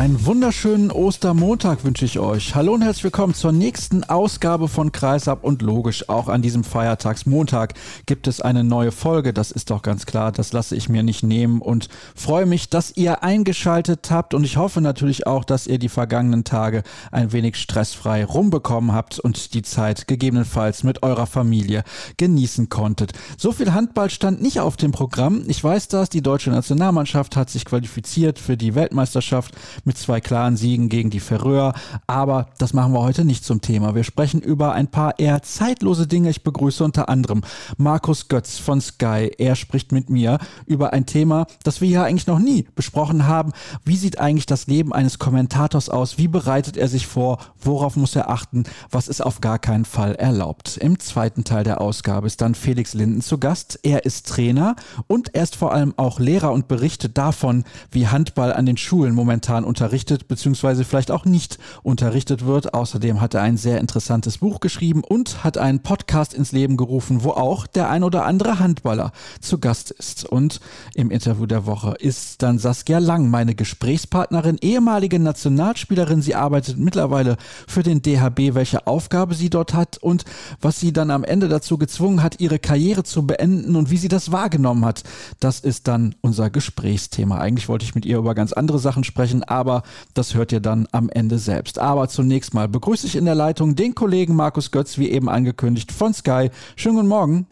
Einen wunderschönen Ostermontag wünsche ich euch. Hallo und herzlich willkommen zur nächsten Ausgabe von Kreisab und logisch auch an diesem Feiertagsmontag gibt es eine neue Folge. Das ist doch ganz klar. Das lasse ich mir nicht nehmen und freue mich, dass ihr eingeschaltet habt und ich hoffe natürlich auch, dass ihr die vergangenen Tage ein wenig stressfrei rumbekommen habt und die Zeit gegebenenfalls mit eurer Familie genießen konntet. So viel Handball stand nicht auf dem Programm. Ich weiß das. Die deutsche Nationalmannschaft hat sich qualifiziert für die Weltmeisterschaft mit zwei klaren Siegen gegen die Färöer. Aber das machen wir heute nicht zum Thema. Wir sprechen über ein paar eher zeitlose Dinge. Ich begrüße unter anderem Markus Götz von Sky. Er spricht mit mir über ein Thema, das wir hier eigentlich noch nie besprochen haben. Wie sieht eigentlich das Leben eines Kommentators aus? Wie bereitet er sich vor? Worauf muss er achten? Was ist auf gar keinen Fall erlaubt? Im zweiten Teil der Ausgabe ist dann Felix Linden zu Gast. Er ist Trainer und er ist vor allem auch Lehrer und berichtet davon, wie Handball an den Schulen momentan unter unterrichtet bzw. vielleicht auch nicht unterrichtet wird. Außerdem hat er ein sehr interessantes Buch geschrieben und hat einen Podcast ins Leben gerufen, wo auch der ein oder andere Handballer zu Gast ist. Und im Interview der Woche ist dann Saskia Lang, meine Gesprächspartnerin, ehemalige Nationalspielerin. Sie arbeitet mittlerweile für den DHB, welche Aufgabe sie dort hat und was sie dann am Ende dazu gezwungen hat, ihre Karriere zu beenden und wie sie das wahrgenommen hat. Das ist dann unser Gesprächsthema. Eigentlich wollte ich mit ihr über ganz andere Sachen sprechen, aber aber das hört ihr dann am Ende selbst. Aber zunächst mal begrüße ich in der Leitung den Kollegen Markus Götz, wie eben angekündigt, von Sky. Schönen guten Morgen.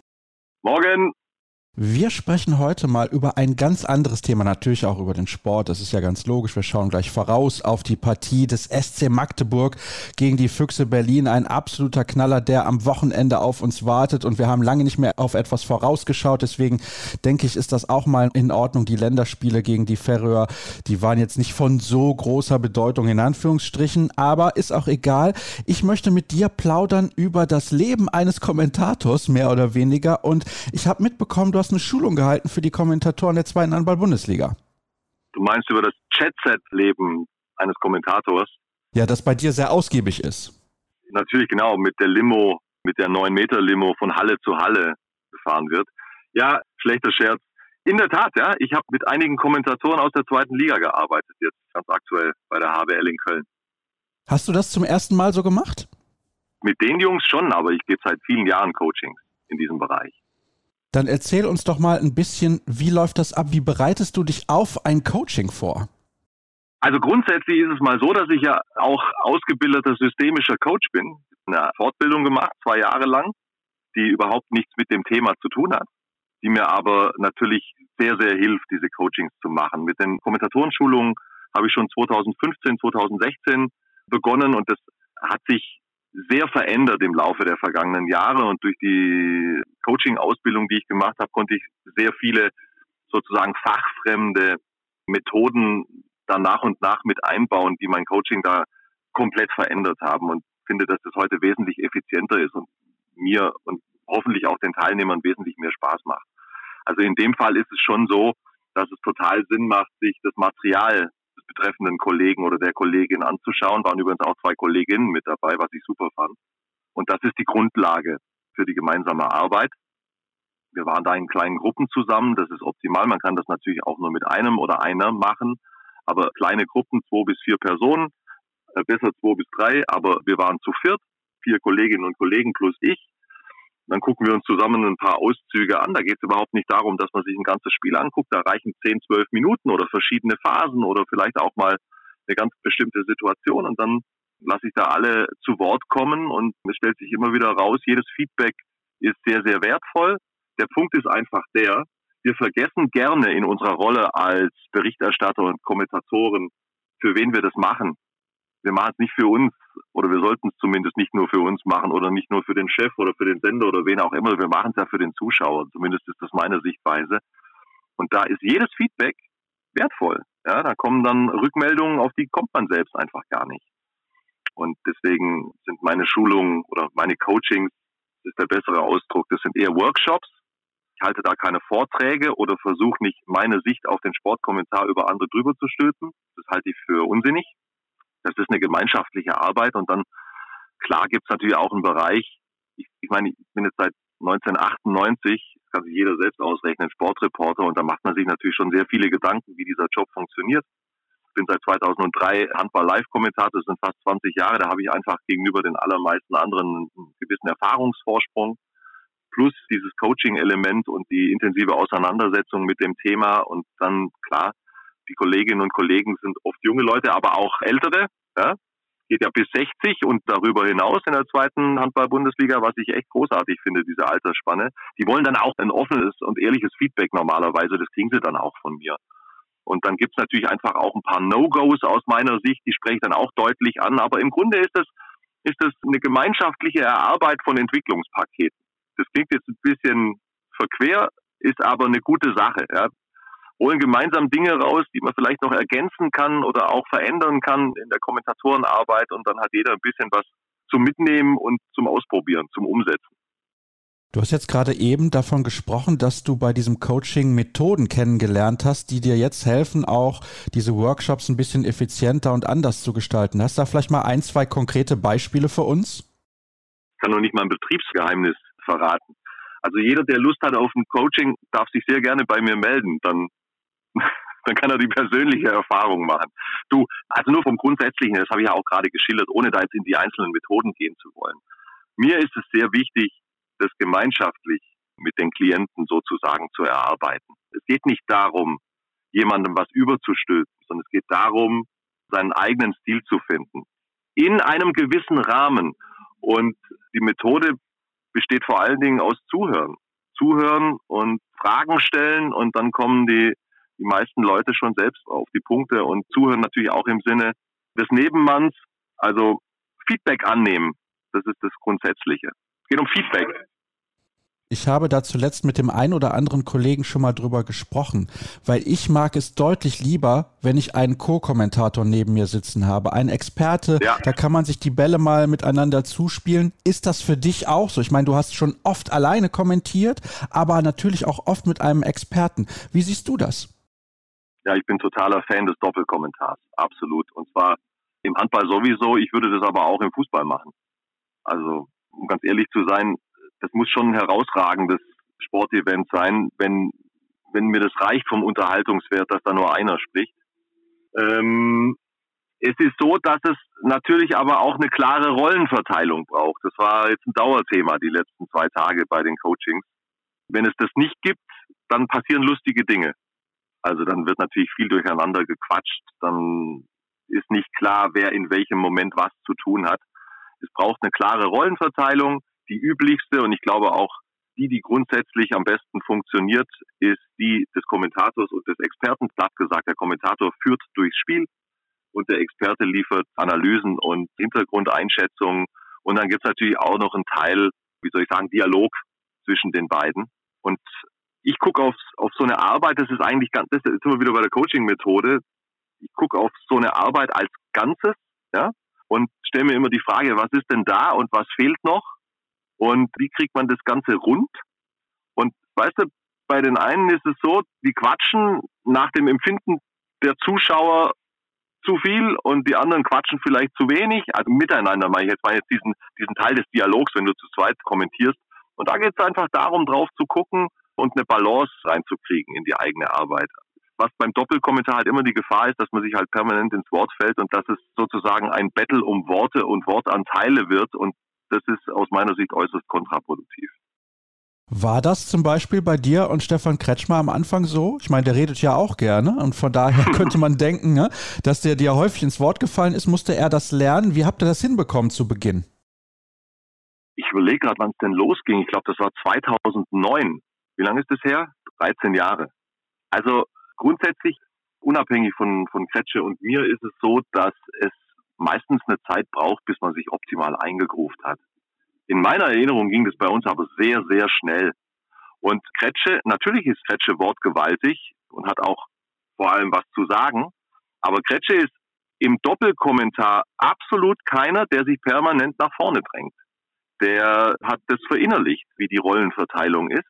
Morgen. Wir sprechen heute mal über ein ganz anderes Thema, natürlich auch über den Sport. Das ist ja ganz logisch. Wir schauen gleich voraus auf die Partie des SC Magdeburg gegen die Füchse Berlin. Ein absoluter Knaller, der am Wochenende auf uns wartet. Und wir haben lange nicht mehr auf etwas vorausgeschaut. Deswegen denke ich, ist das auch mal in Ordnung. Die Länderspiele gegen die Färöer, die waren jetzt nicht von so großer Bedeutung in Anführungsstrichen. Aber ist auch egal. Ich möchte mit dir plaudern über das Leben eines Kommentators, mehr oder weniger. Und ich habe mitbekommen, du hast hast eine Schulung gehalten für die Kommentatoren der zweiten Handball-Bundesliga. Du meinst über das Chat-Set-Leben eines Kommentators? Ja, das bei dir sehr ausgiebig ist. Natürlich, genau, mit der Limo, mit der 9-Meter-Limo von Halle zu Halle gefahren wird. Ja, schlechter Scherz. In der Tat, ja, ich habe mit einigen Kommentatoren aus der zweiten Liga gearbeitet, jetzt ganz aktuell bei der HBL in Köln. Hast du das zum ersten Mal so gemacht? Mit den Jungs schon, aber ich gebe seit vielen Jahren Coachings in diesem Bereich. Dann erzähl uns doch mal ein bisschen, wie läuft das ab? Wie bereitest du dich auf ein Coaching vor? Also grundsätzlich ist es mal so, dass ich ja auch ausgebildeter systemischer Coach bin. Eine Fortbildung gemacht, zwei Jahre lang, die überhaupt nichts mit dem Thema zu tun hat, die mir aber natürlich sehr, sehr hilft, diese Coachings zu machen. Mit den Kommentatorenschulungen habe ich schon 2015, 2016 begonnen und das hat sich sehr verändert im Laufe der vergangenen Jahre und durch die Coaching-Ausbildung, die ich gemacht habe, konnte ich sehr viele sozusagen fachfremde Methoden da nach und nach mit einbauen, die mein Coaching da komplett verändert haben und finde, dass das heute wesentlich effizienter ist und mir und hoffentlich auch den Teilnehmern wesentlich mehr Spaß macht. Also in dem Fall ist es schon so, dass es total Sinn macht, sich das Material betreffenden Kollegen oder der Kollegin anzuschauen. Waren übrigens auch zwei Kolleginnen mit dabei, was ich super fand. Und das ist die Grundlage für die gemeinsame Arbeit. Wir waren da in kleinen Gruppen zusammen. Das ist optimal. Man kann das natürlich auch nur mit einem oder einer machen. Aber kleine Gruppen, zwei bis vier Personen, äh, besser zwei bis drei. Aber wir waren zu viert, vier Kolleginnen und Kollegen plus ich. Dann gucken wir uns zusammen ein paar Auszüge an. Da geht es überhaupt nicht darum, dass man sich ein ganzes Spiel anguckt. Da reichen 10, 12 Minuten oder verschiedene Phasen oder vielleicht auch mal eine ganz bestimmte Situation. Und dann lasse ich da alle zu Wort kommen und es stellt sich immer wieder raus, jedes Feedback ist sehr, sehr wertvoll. Der Punkt ist einfach der, wir vergessen gerne in unserer Rolle als Berichterstatter und Kommentatoren, für wen wir das machen wir machen es nicht für uns oder wir sollten es zumindest nicht nur für uns machen oder nicht nur für den Chef oder für den Sender oder wen auch immer. Wir machen es ja für den Zuschauer. Zumindest ist das meine Sichtweise. Und da ist jedes Feedback wertvoll. Ja, da kommen dann Rückmeldungen, auf die kommt man selbst einfach gar nicht. Und deswegen sind meine Schulungen oder meine Coachings ist der bessere Ausdruck. Das sind eher Workshops. Ich halte da keine Vorträge oder versuche nicht meine Sicht auf den Sportkommentar über andere drüber zu stülpen. Das halte ich für unsinnig. Das ist eine gemeinschaftliche Arbeit und dann, klar, gibt es natürlich auch einen Bereich. Ich, ich meine, ich bin jetzt seit 1998, das kann sich jeder selbst ausrechnen, Sportreporter und da macht man sich natürlich schon sehr viele Gedanken, wie dieser Job funktioniert. Ich bin seit 2003 Handball-Live-Kommentator, das sind fast 20 Jahre, da habe ich einfach gegenüber den allermeisten anderen einen gewissen Erfahrungsvorsprung plus dieses Coaching-Element und die intensive Auseinandersetzung mit dem Thema und dann klar, die Kolleginnen und Kollegen sind oft junge Leute, aber auch ältere, ja, geht ja bis 60 und darüber hinaus in der zweiten Handball-Bundesliga, was ich echt großartig finde, diese Altersspanne. Die wollen dann auch ein offenes und ehrliches Feedback normalerweise, das kriegen sie dann auch von mir. Und dann gibt's natürlich einfach auch ein paar No-Gos aus meiner Sicht, die spreche ich dann auch deutlich an. Aber im Grunde ist das, ist das eine gemeinschaftliche Erarbeit von Entwicklungspaketen. Das klingt jetzt ein bisschen verquer, ist aber eine gute Sache. Ja holen gemeinsam Dinge raus, die man vielleicht noch ergänzen kann oder auch verändern kann in der Kommentatorenarbeit und dann hat jeder ein bisschen was zum Mitnehmen und zum Ausprobieren, zum Umsetzen. Du hast jetzt gerade eben davon gesprochen, dass du bei diesem Coaching Methoden kennengelernt hast, die dir jetzt helfen, auch diese Workshops ein bisschen effizienter und anders zu gestalten. Hast du da vielleicht mal ein, zwei konkrete Beispiele für uns? Ich kann noch nicht mal ein Betriebsgeheimnis verraten. Also jeder, der Lust hat auf ein Coaching, darf sich sehr gerne bei mir melden. Dann dann kann er die persönliche Erfahrung machen. Du, also nur vom Grundsätzlichen, das habe ich ja auch gerade geschildert, ohne da jetzt in die einzelnen Methoden gehen zu wollen. Mir ist es sehr wichtig, das gemeinschaftlich mit den Klienten sozusagen zu erarbeiten. Es geht nicht darum, jemandem was überzustülpen, sondern es geht darum, seinen eigenen Stil zu finden. In einem gewissen Rahmen. Und die Methode besteht vor allen Dingen aus Zuhören. Zuhören und Fragen stellen und dann kommen die die meisten Leute schon selbst auf die Punkte und zuhören natürlich auch im Sinne des Nebenmanns. Also Feedback annehmen, das ist das Grundsätzliche. Es geht um Feedback. Ich habe da zuletzt mit dem einen oder anderen Kollegen schon mal drüber gesprochen, weil ich mag es deutlich lieber, wenn ich einen Co-Kommentator neben mir sitzen habe, einen Experte, ja. da kann man sich die Bälle mal miteinander zuspielen. Ist das für dich auch so? Ich meine, du hast schon oft alleine kommentiert, aber natürlich auch oft mit einem Experten. Wie siehst du das? Ja, ich bin totaler Fan des Doppelkommentars, absolut. Und zwar im Handball sowieso, ich würde das aber auch im Fußball machen. Also, um ganz ehrlich zu sein, das muss schon ein herausragendes Sportevent sein, wenn, wenn mir das reicht vom Unterhaltungswert, dass da nur einer spricht. Ähm, es ist so, dass es natürlich aber auch eine klare Rollenverteilung braucht. Das war jetzt ein Dauerthema die letzten zwei Tage bei den Coachings. Wenn es das nicht gibt, dann passieren lustige Dinge. Also dann wird natürlich viel durcheinander gequatscht, dann ist nicht klar, wer in welchem Moment was zu tun hat. Es braucht eine klare Rollenverteilung. Die üblichste und ich glaube auch die, die grundsätzlich am besten funktioniert, ist die des Kommentators und des Experten. Platt gesagt, der Kommentator führt durchs Spiel und der Experte liefert Analysen und Hintergrundeinschätzungen. Und dann gibt es natürlich auch noch einen Teil, wie soll ich sagen, Dialog zwischen den beiden. Und ich gucke auf, auf so eine Arbeit, das ist eigentlich ganz, das ist immer wieder bei der Coaching-Methode. Ich gucke auf so eine Arbeit als Ganzes, ja, und stelle mir immer die Frage, was ist denn da und was fehlt noch? Und wie kriegt man das Ganze rund? Und weißt du, bei den einen ist es so, die quatschen nach dem Empfinden der Zuschauer zu viel und die anderen quatschen vielleicht zu wenig. Also miteinander meine ich jetzt, meine jetzt diesen, diesen Teil des Dialogs, wenn du zu zweit kommentierst. Und da geht es einfach darum, drauf zu gucken, und eine Balance reinzukriegen in die eigene Arbeit. Was beim Doppelkommentar halt immer die Gefahr ist, dass man sich halt permanent ins Wort fällt und dass es sozusagen ein Battle um Worte und Wortanteile wird und das ist aus meiner Sicht äußerst kontraproduktiv. War das zum Beispiel bei dir und Stefan Kretschmer am Anfang so? Ich meine, der redet ja auch gerne und von daher könnte man denken, ne, dass der dir häufig ins Wort gefallen ist. Musste er das lernen? Wie habt ihr das hinbekommen zu Beginn? Ich überlege gerade, wann es denn losging. Ich glaube, das war 2009 wie lange ist das her? 13 Jahre. Also grundsätzlich, unabhängig von, von Kretsche und mir, ist es so, dass es meistens eine Zeit braucht, bis man sich optimal eingegruft hat. In meiner Erinnerung ging das bei uns aber sehr, sehr schnell. Und Kretsche, natürlich ist Kretsche wortgewaltig und hat auch vor allem was zu sagen. Aber Kretsche ist im Doppelkommentar absolut keiner, der sich permanent nach vorne drängt. der hat das verinnerlicht, wie die Rollenverteilung ist.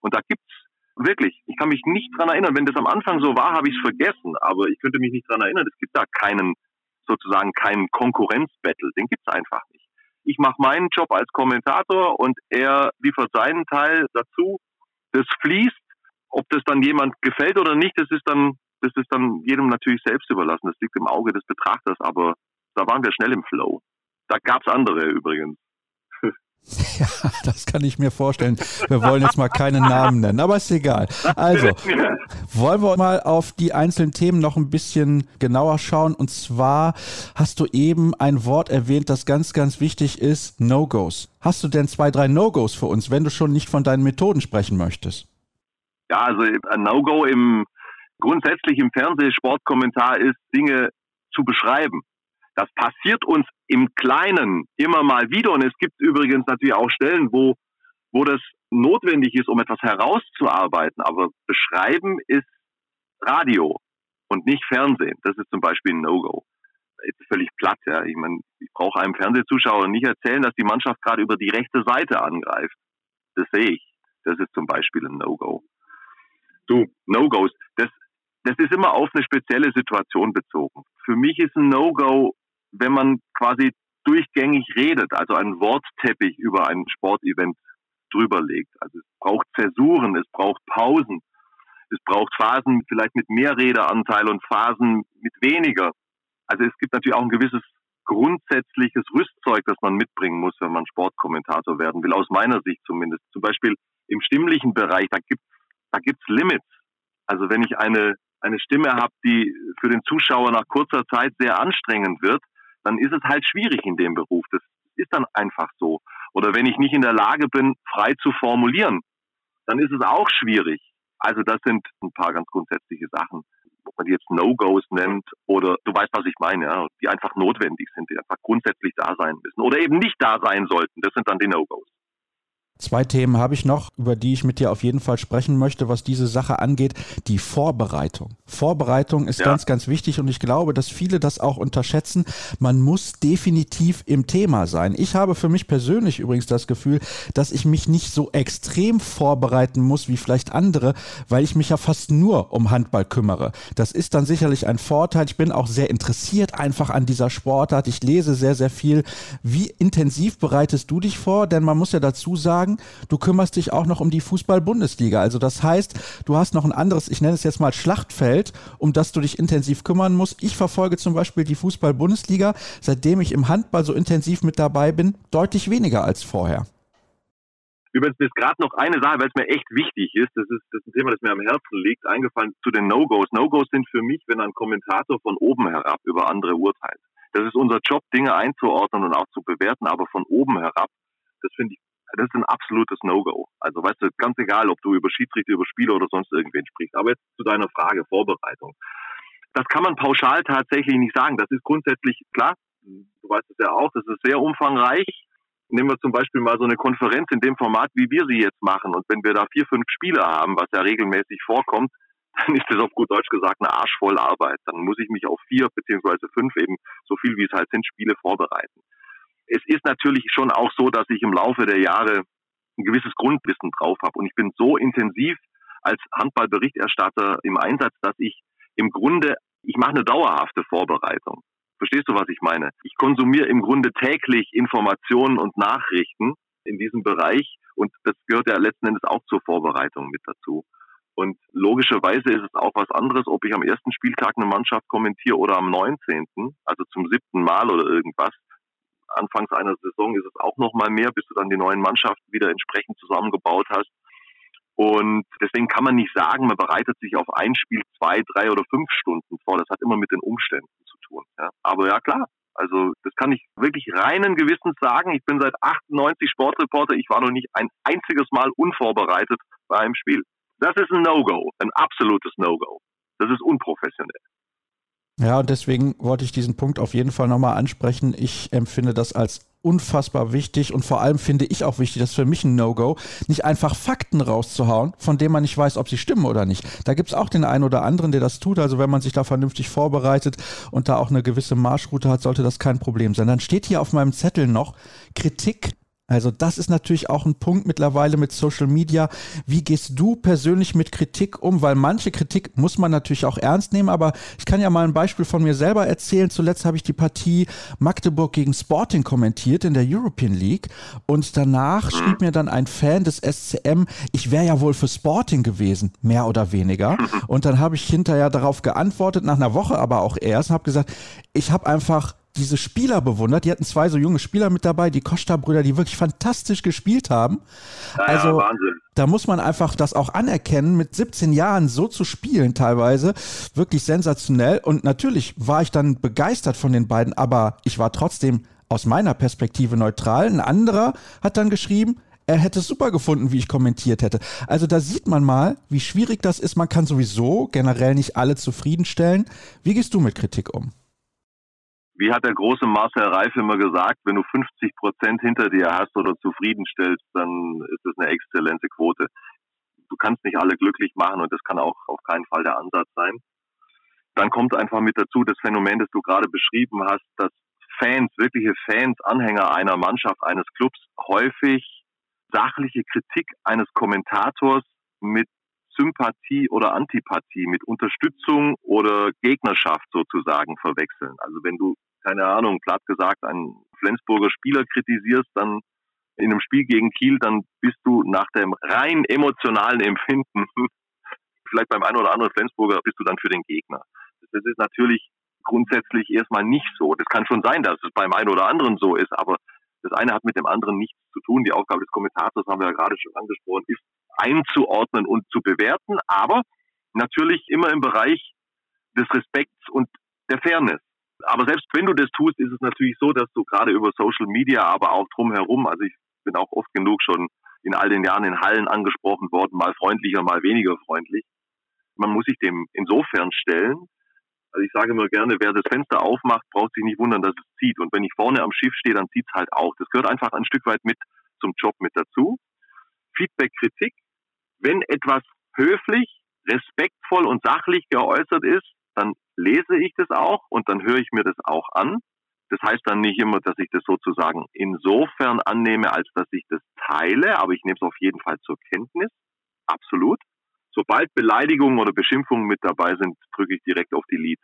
Und da gibt's wirklich, ich kann mich nicht dran erinnern, wenn das am Anfang so war, habe ich es vergessen, aber ich könnte mich nicht dran erinnern, es gibt da keinen, sozusagen keinen Konkurrenzbattle, den gibt's einfach nicht. Ich mache meinen Job als Kommentator und er liefert seinen Teil dazu. Das fließt, ob das dann jemand gefällt oder nicht, das ist dann, das ist dann jedem natürlich selbst überlassen. Das liegt im Auge des Betrachters, aber da waren wir schnell im Flow. Da gab's andere übrigens. Ja, das kann ich mir vorstellen. Wir wollen jetzt mal keine Namen nennen, aber ist egal. Also, wollen wir mal auf die einzelnen Themen noch ein bisschen genauer schauen. Und zwar hast du eben ein Wort erwähnt, das ganz, ganz wichtig ist, No-Gos. Hast du denn zwei, drei No-Gos für uns, wenn du schon nicht von deinen Methoden sprechen möchtest? Ja, also ein No-Go im grundsätzlich im Fernsehsportkommentar ist, Dinge zu beschreiben. Das passiert uns im Kleinen immer mal wieder. Und es gibt übrigens natürlich auch Stellen, wo, wo das notwendig ist, um etwas herauszuarbeiten. Aber beschreiben ist Radio und nicht Fernsehen. Das ist zum Beispiel ein No-Go. Jetzt völlig platt, ja. Ich meine, ich brauche einem Fernsehzuschauer nicht erzählen, dass die Mannschaft gerade über die rechte Seite angreift. Das sehe ich. Das ist zum Beispiel ein No-Go. Du, No-Gos, das, das ist immer auf eine spezielle Situation bezogen. Für mich ist ein No-Go wenn man quasi durchgängig redet, also einen Wortteppich über ein Sportevent drüber legt. Also es braucht Zäsuren, es braucht Pausen, es braucht Phasen vielleicht mit mehr Redeanteil und Phasen mit weniger. Also es gibt natürlich auch ein gewisses grundsätzliches Rüstzeug, das man mitbringen muss, wenn man Sportkommentator werden will, aus meiner Sicht zumindest. Zum Beispiel im stimmlichen Bereich, da gibt da gibt's Limits. Also wenn ich eine, eine Stimme habe, die für den Zuschauer nach kurzer Zeit sehr anstrengend wird, dann ist es halt schwierig in dem Beruf. Das ist dann einfach so. Oder wenn ich nicht in der Lage bin, frei zu formulieren, dann ist es auch schwierig. Also das sind ein paar ganz grundsätzliche Sachen, ob man die jetzt No-Gos nennt oder du weißt, was ich meine, ja, die einfach notwendig sind, die einfach grundsätzlich da sein müssen oder eben nicht da sein sollten. Das sind dann die No-Gos. Zwei Themen habe ich noch, über die ich mit dir auf jeden Fall sprechen möchte, was diese Sache angeht. Die Vorbereitung. Vorbereitung ist ja. ganz, ganz wichtig und ich glaube, dass viele das auch unterschätzen. Man muss definitiv im Thema sein. Ich habe für mich persönlich übrigens das Gefühl, dass ich mich nicht so extrem vorbereiten muss wie vielleicht andere, weil ich mich ja fast nur um Handball kümmere. Das ist dann sicherlich ein Vorteil. Ich bin auch sehr interessiert einfach an dieser Sportart. Ich lese sehr, sehr viel. Wie intensiv bereitest du dich vor? Denn man muss ja dazu sagen, sagen, du kümmerst dich auch noch um die Fußball-Bundesliga. Also das heißt, du hast noch ein anderes, ich nenne es jetzt mal Schlachtfeld, um das du dich intensiv kümmern musst. Ich verfolge zum Beispiel die Fußball-Bundesliga, seitdem ich im Handball so intensiv mit dabei bin, deutlich weniger als vorher. Übrigens ist gerade noch eine Sache, weil es mir echt wichtig ist, das ist, das ist ein Thema, das mir am Herzen liegt, eingefallen zu den No-Gos. No-Gos sind für mich, wenn ein Kommentator von oben herab über andere urteilt. Das ist unser Job, Dinge einzuordnen und auch zu bewerten, aber von oben herab, das finde ich das ist ein absolutes No-Go. Also weißt du, ganz egal, ob du über Schiedsrichter, über Spieler oder sonst irgendwen sprichst. Aber jetzt zu deiner Frage, Vorbereitung. Das kann man pauschal tatsächlich nicht sagen. Das ist grundsätzlich klar. Du weißt es ja auch, das ist sehr umfangreich. Nehmen wir zum Beispiel mal so eine Konferenz in dem Format, wie wir sie jetzt machen. Und wenn wir da vier, fünf Spieler haben, was ja regelmäßig vorkommt, dann ist das auf gut Deutsch gesagt eine arschvoll Arbeit. Dann muss ich mich auf vier beziehungsweise fünf eben so viel wie es halt sind Spiele vorbereiten es ist natürlich schon auch so, dass ich im Laufe der Jahre ein gewisses Grundwissen drauf habe. Und ich bin so intensiv als Handballberichterstatter im Einsatz, dass ich im Grunde, ich mache eine dauerhafte Vorbereitung. Verstehst du, was ich meine? Ich konsumiere im Grunde täglich Informationen und Nachrichten in diesem Bereich und das gehört ja letzten Endes auch zur Vorbereitung mit dazu. Und logischerweise ist es auch was anderes, ob ich am ersten Spieltag eine Mannschaft kommentiere oder am 19., also zum siebten Mal oder irgendwas anfangs einer Saison ist es auch noch mal mehr, bis du dann die neuen Mannschaften wieder entsprechend zusammengebaut hast. Und deswegen kann man nicht sagen, man bereitet sich auf ein Spiel zwei, drei oder fünf Stunden vor. Das hat immer mit den Umständen zu tun. Ja. Aber ja klar, also das kann ich wirklich reinen Gewissens sagen. Ich bin seit 98 Sportreporter. Ich war noch nicht ein einziges Mal unvorbereitet bei einem Spiel. Das ist ein No-Go, ein absolutes No-Go. Das ist unprofessionell. Ja, und deswegen wollte ich diesen Punkt auf jeden Fall nochmal ansprechen. Ich empfinde das als unfassbar wichtig und vor allem finde ich auch wichtig, das ist für mich ein No-Go, nicht einfach Fakten rauszuhauen, von denen man nicht weiß, ob sie stimmen oder nicht. Da gibt es auch den einen oder anderen, der das tut. Also wenn man sich da vernünftig vorbereitet und da auch eine gewisse Marschroute hat, sollte das kein Problem sein. Dann steht hier auf meinem Zettel noch Kritik Also das ist natürlich auch ein Punkt mittlerweile mit Social Media. Wie gehst du persönlich mit Kritik um? Weil manche Kritik muss man natürlich auch ernst nehmen, aber ich kann ja mal ein Beispiel von mir selber erzählen. Zuletzt habe ich die Partie Magdeburg gegen Sporting kommentiert in der European League und danach schrieb mir dann ein Fan des SCM, ich wäre ja wohl für Sporting gewesen, mehr oder weniger. Und dann habe ich hinterher darauf geantwortet, nach einer Woche aber auch erst, und habe gesagt, ich habe einfach diese Spieler bewundert. Die hatten zwei so junge Spieler mit dabei, die Costa-Brüder, die wirklich fantastisch gespielt haben. Ja, also Wahnsinn. da muss man einfach das auch anerkennen, mit 17 Jahren so zu spielen teilweise, wirklich sensationell. Und natürlich war ich dann begeistert von den beiden, aber ich war trotzdem aus meiner Perspektive neutral. Ein anderer hat dann geschrieben, er hätte es super gefunden, wie ich kommentiert hätte. Also da sieht man mal, wie schwierig das ist. Man kann sowieso generell nicht alle zufriedenstellen. Wie gehst du mit Kritik um? Wie hat der große Marcel Reif immer gesagt, wenn du 50 Prozent hinter dir hast oder zufriedenstellst, dann ist das eine exzellente Quote. Du kannst nicht alle glücklich machen und das kann auch auf keinen Fall der Ansatz sein. Dann kommt einfach mit dazu das Phänomen, das du gerade beschrieben hast, dass Fans, wirkliche Fans, Anhänger einer Mannschaft, eines Clubs häufig sachliche Kritik eines Kommentators mit Sympathie oder Antipathie, mit Unterstützung oder Gegnerschaft sozusagen verwechseln. Also wenn du keine Ahnung, platt gesagt, einen Flensburger Spieler kritisierst, dann in einem Spiel gegen Kiel, dann bist du nach dem rein emotionalen Empfinden, vielleicht beim einen oder anderen Flensburger, bist du dann für den Gegner. Das ist natürlich grundsätzlich erstmal nicht so. Das kann schon sein, dass es beim einen oder anderen so ist, aber das eine hat mit dem anderen nichts zu tun. Die Aufgabe des Kommentators haben wir ja gerade schon angesprochen, ist einzuordnen und zu bewerten, aber natürlich immer im Bereich des Respekts und der Fairness. Aber selbst wenn du das tust, ist es natürlich so, dass du gerade über Social Media, aber auch drumherum, also ich bin auch oft genug schon in all den Jahren in Hallen angesprochen worden, mal freundlicher, mal weniger freundlich. Man muss sich dem insofern stellen. Also ich sage immer gerne, wer das Fenster aufmacht, braucht sich nicht wundern, dass es zieht. Und wenn ich vorne am Schiff stehe, dann zieht es halt auch. Das gehört einfach ein Stück weit mit zum Job mit dazu. Feedback, Kritik. Wenn etwas höflich, respektvoll und sachlich geäußert ist, dann lese ich das auch und dann höre ich mir das auch an. Das heißt dann nicht immer, dass ich das sozusagen insofern annehme, als dass ich das teile, aber ich nehme es auf jeden Fall zur Kenntnis. Absolut. Sobald Beleidigungen oder Beschimpfungen mit dabei sind, drücke ich direkt auf Delete.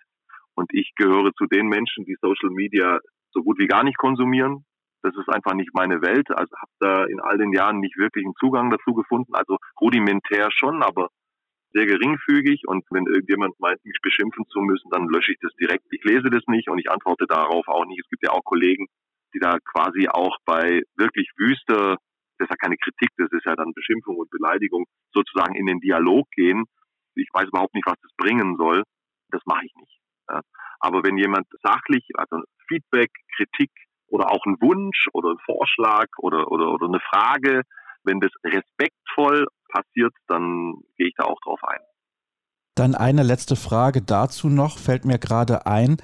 Und ich gehöre zu den Menschen, die Social Media so gut wie gar nicht konsumieren. Das ist einfach nicht meine Welt. Also habe da in all den Jahren nicht wirklich einen Zugang dazu gefunden. Also rudimentär schon, aber sehr geringfügig und wenn irgendjemand meint, mich beschimpfen zu müssen, dann lösche ich das direkt. Ich lese das nicht und ich antworte darauf auch nicht. Es gibt ja auch Kollegen, die da quasi auch bei wirklich wüster, das ist ja keine Kritik, das ist ja dann Beschimpfung und Beleidigung, sozusagen in den Dialog gehen. Ich weiß überhaupt nicht, was das bringen soll. Das mache ich nicht. Aber wenn jemand sachlich, also Feedback, Kritik oder auch ein Wunsch oder ein Vorschlag oder, oder, oder eine Frage, wenn das respektvoll passiert, dann gehe ich da auch drauf ein. Dann eine letzte Frage dazu noch, fällt mir gerade ein.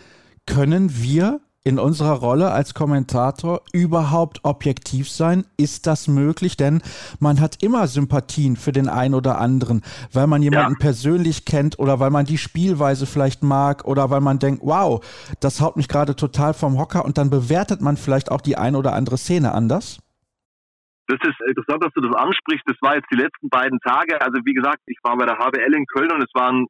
Können wir in unserer Rolle als Kommentator überhaupt objektiv sein? Ist das möglich? Denn man hat immer Sympathien für den einen oder anderen, weil man jemanden ja. persönlich kennt oder weil man die Spielweise vielleicht mag oder weil man denkt, wow, das haut mich gerade total vom Hocker und dann bewertet man vielleicht auch die ein oder andere Szene anders. Das ist interessant, dass du das ansprichst. Das war jetzt die letzten beiden Tage. Also wie gesagt, ich war bei der HBL in Köln und es waren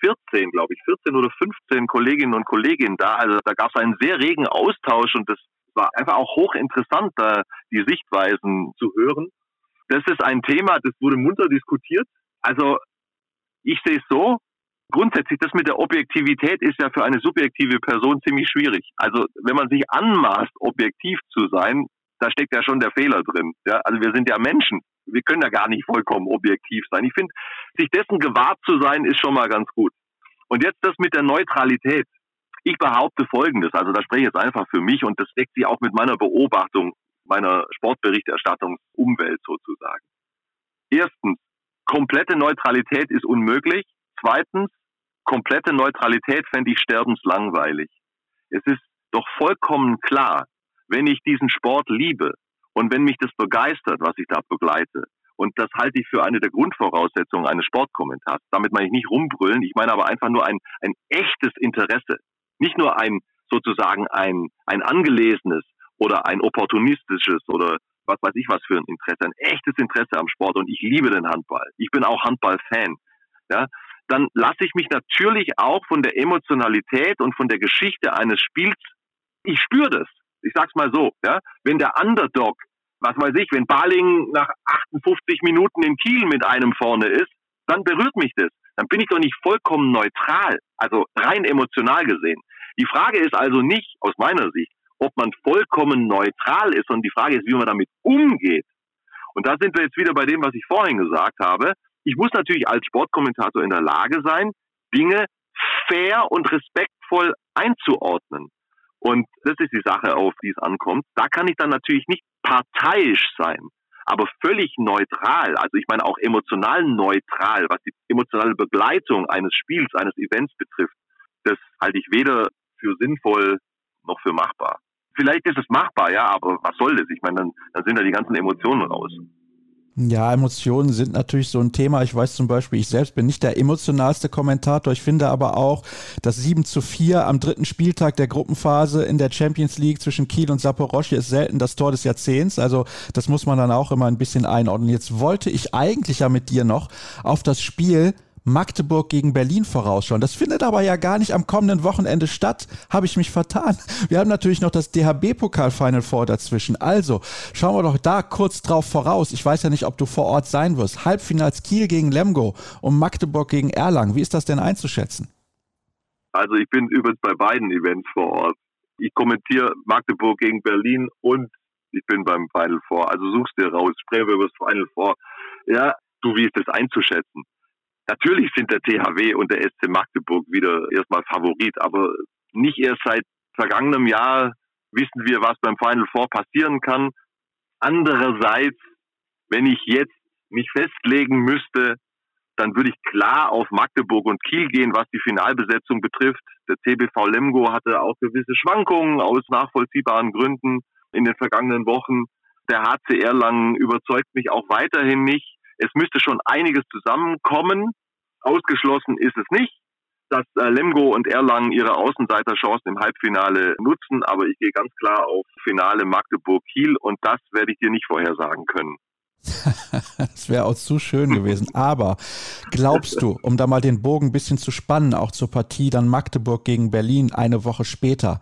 14, glaube ich, 14 oder 15 Kolleginnen und Kollegen da. Also da gab es einen sehr regen Austausch und das war einfach auch hochinteressant, da die Sichtweisen zu hören. Das ist ein Thema, das wurde munter diskutiert. Also ich sehe es so, grundsätzlich das mit der Objektivität ist ja für eine subjektive Person ziemlich schwierig. Also wenn man sich anmaßt, objektiv zu sein, da steckt ja schon der Fehler drin. Ja? Also wir sind ja Menschen. Wir können ja gar nicht vollkommen objektiv sein. Ich finde, sich dessen gewahrt zu sein, ist schon mal ganz gut. Und jetzt das mit der Neutralität. Ich behaupte Folgendes, also da spreche ich jetzt einfach für mich und das deckt sich auch mit meiner Beobachtung meiner Sportberichterstattungsumwelt sozusagen. Erstens, komplette Neutralität ist unmöglich. Zweitens, komplette Neutralität fände ich sterbenslangweilig. Es ist doch vollkommen klar, wenn ich diesen Sport liebe und wenn mich das begeistert, was ich da begleite, und das halte ich für eine der Grundvoraussetzungen eines Sportkommentars. Damit meine ich nicht rumbrüllen, ich meine aber einfach nur ein, ein echtes Interesse. Nicht nur ein sozusagen ein, ein angelesenes oder ein opportunistisches oder was weiß ich was für ein Interesse, ein echtes Interesse am Sport und ich liebe den Handball. Ich bin auch Handballfan. Ja, dann lasse ich mich natürlich auch von der Emotionalität und von der Geschichte eines Spiels, ich spüre das. Ich sag's mal so, ja, wenn der Underdog, was weiß ich, wenn Baling nach 58 Minuten in Kiel mit einem vorne ist, dann berührt mich das. Dann bin ich doch nicht vollkommen neutral, also rein emotional gesehen. Die Frage ist also nicht aus meiner Sicht, ob man vollkommen neutral ist, sondern die Frage ist, wie man damit umgeht. Und da sind wir jetzt wieder bei dem, was ich vorhin gesagt habe. Ich muss natürlich als Sportkommentator in der Lage sein, Dinge fair und respektvoll einzuordnen. Und das ist die Sache, auf die es ankommt. Da kann ich dann natürlich nicht parteiisch sein, aber völlig neutral. Also ich meine auch emotional neutral, was die emotionale Begleitung eines Spiels, eines Events betrifft. Das halte ich weder für sinnvoll noch für machbar vielleicht ist es machbar, ja, aber was soll das? Ich meine, dann, dann sind da die ganzen Emotionen raus. Ja, Emotionen sind natürlich so ein Thema. Ich weiß zum Beispiel, ich selbst bin nicht der emotionalste Kommentator. Ich finde aber auch, dass 7 zu 4 am dritten Spieltag der Gruppenphase in der Champions League zwischen Kiel und Saporosche ist selten das Tor des Jahrzehnts. Also das muss man dann auch immer ein bisschen einordnen. Jetzt wollte ich eigentlich ja mit dir noch auf das Spiel Magdeburg gegen Berlin vorausschauen. Das findet aber ja gar nicht am kommenden Wochenende statt. Habe ich mich vertan. Wir haben natürlich noch das DHB-Pokal Final Four dazwischen. Also schauen wir doch da kurz drauf voraus. Ich weiß ja nicht, ob du vor Ort sein wirst. Halbfinals Kiel gegen Lemgo und Magdeburg gegen Erlangen. Wie ist das denn einzuschätzen? Also ich bin übrigens bei beiden Events vor Ort. Ich kommentiere Magdeburg gegen Berlin und ich bin beim Final Four. Also suchst dir raus, sprechen wir über das Final Four. Ja, du, wie ist das einzuschätzen? Natürlich sind der THW und der SC Magdeburg wieder erstmal Favorit, aber nicht erst seit vergangenem Jahr wissen wir, was beim Final Four passieren kann. Andererseits, wenn ich jetzt mich festlegen müsste, dann würde ich klar auf Magdeburg und Kiel gehen, was die Finalbesetzung betrifft. Der TBV Lemgo hatte auch gewisse Schwankungen aus nachvollziehbaren Gründen in den vergangenen Wochen. Der HC Erlangen überzeugt mich auch weiterhin nicht. Es müsste schon einiges zusammenkommen. Ausgeschlossen ist es nicht, dass äh, Lemgo und Erlangen ihre Außenseiterchancen im Halbfinale nutzen, aber ich gehe ganz klar auf Finale Magdeburg-Kiel und das werde ich dir nicht vorhersagen können. das wäre auch zu schön gewesen. Aber glaubst du, um da mal den Bogen ein bisschen zu spannen, auch zur Partie dann Magdeburg gegen Berlin eine Woche später,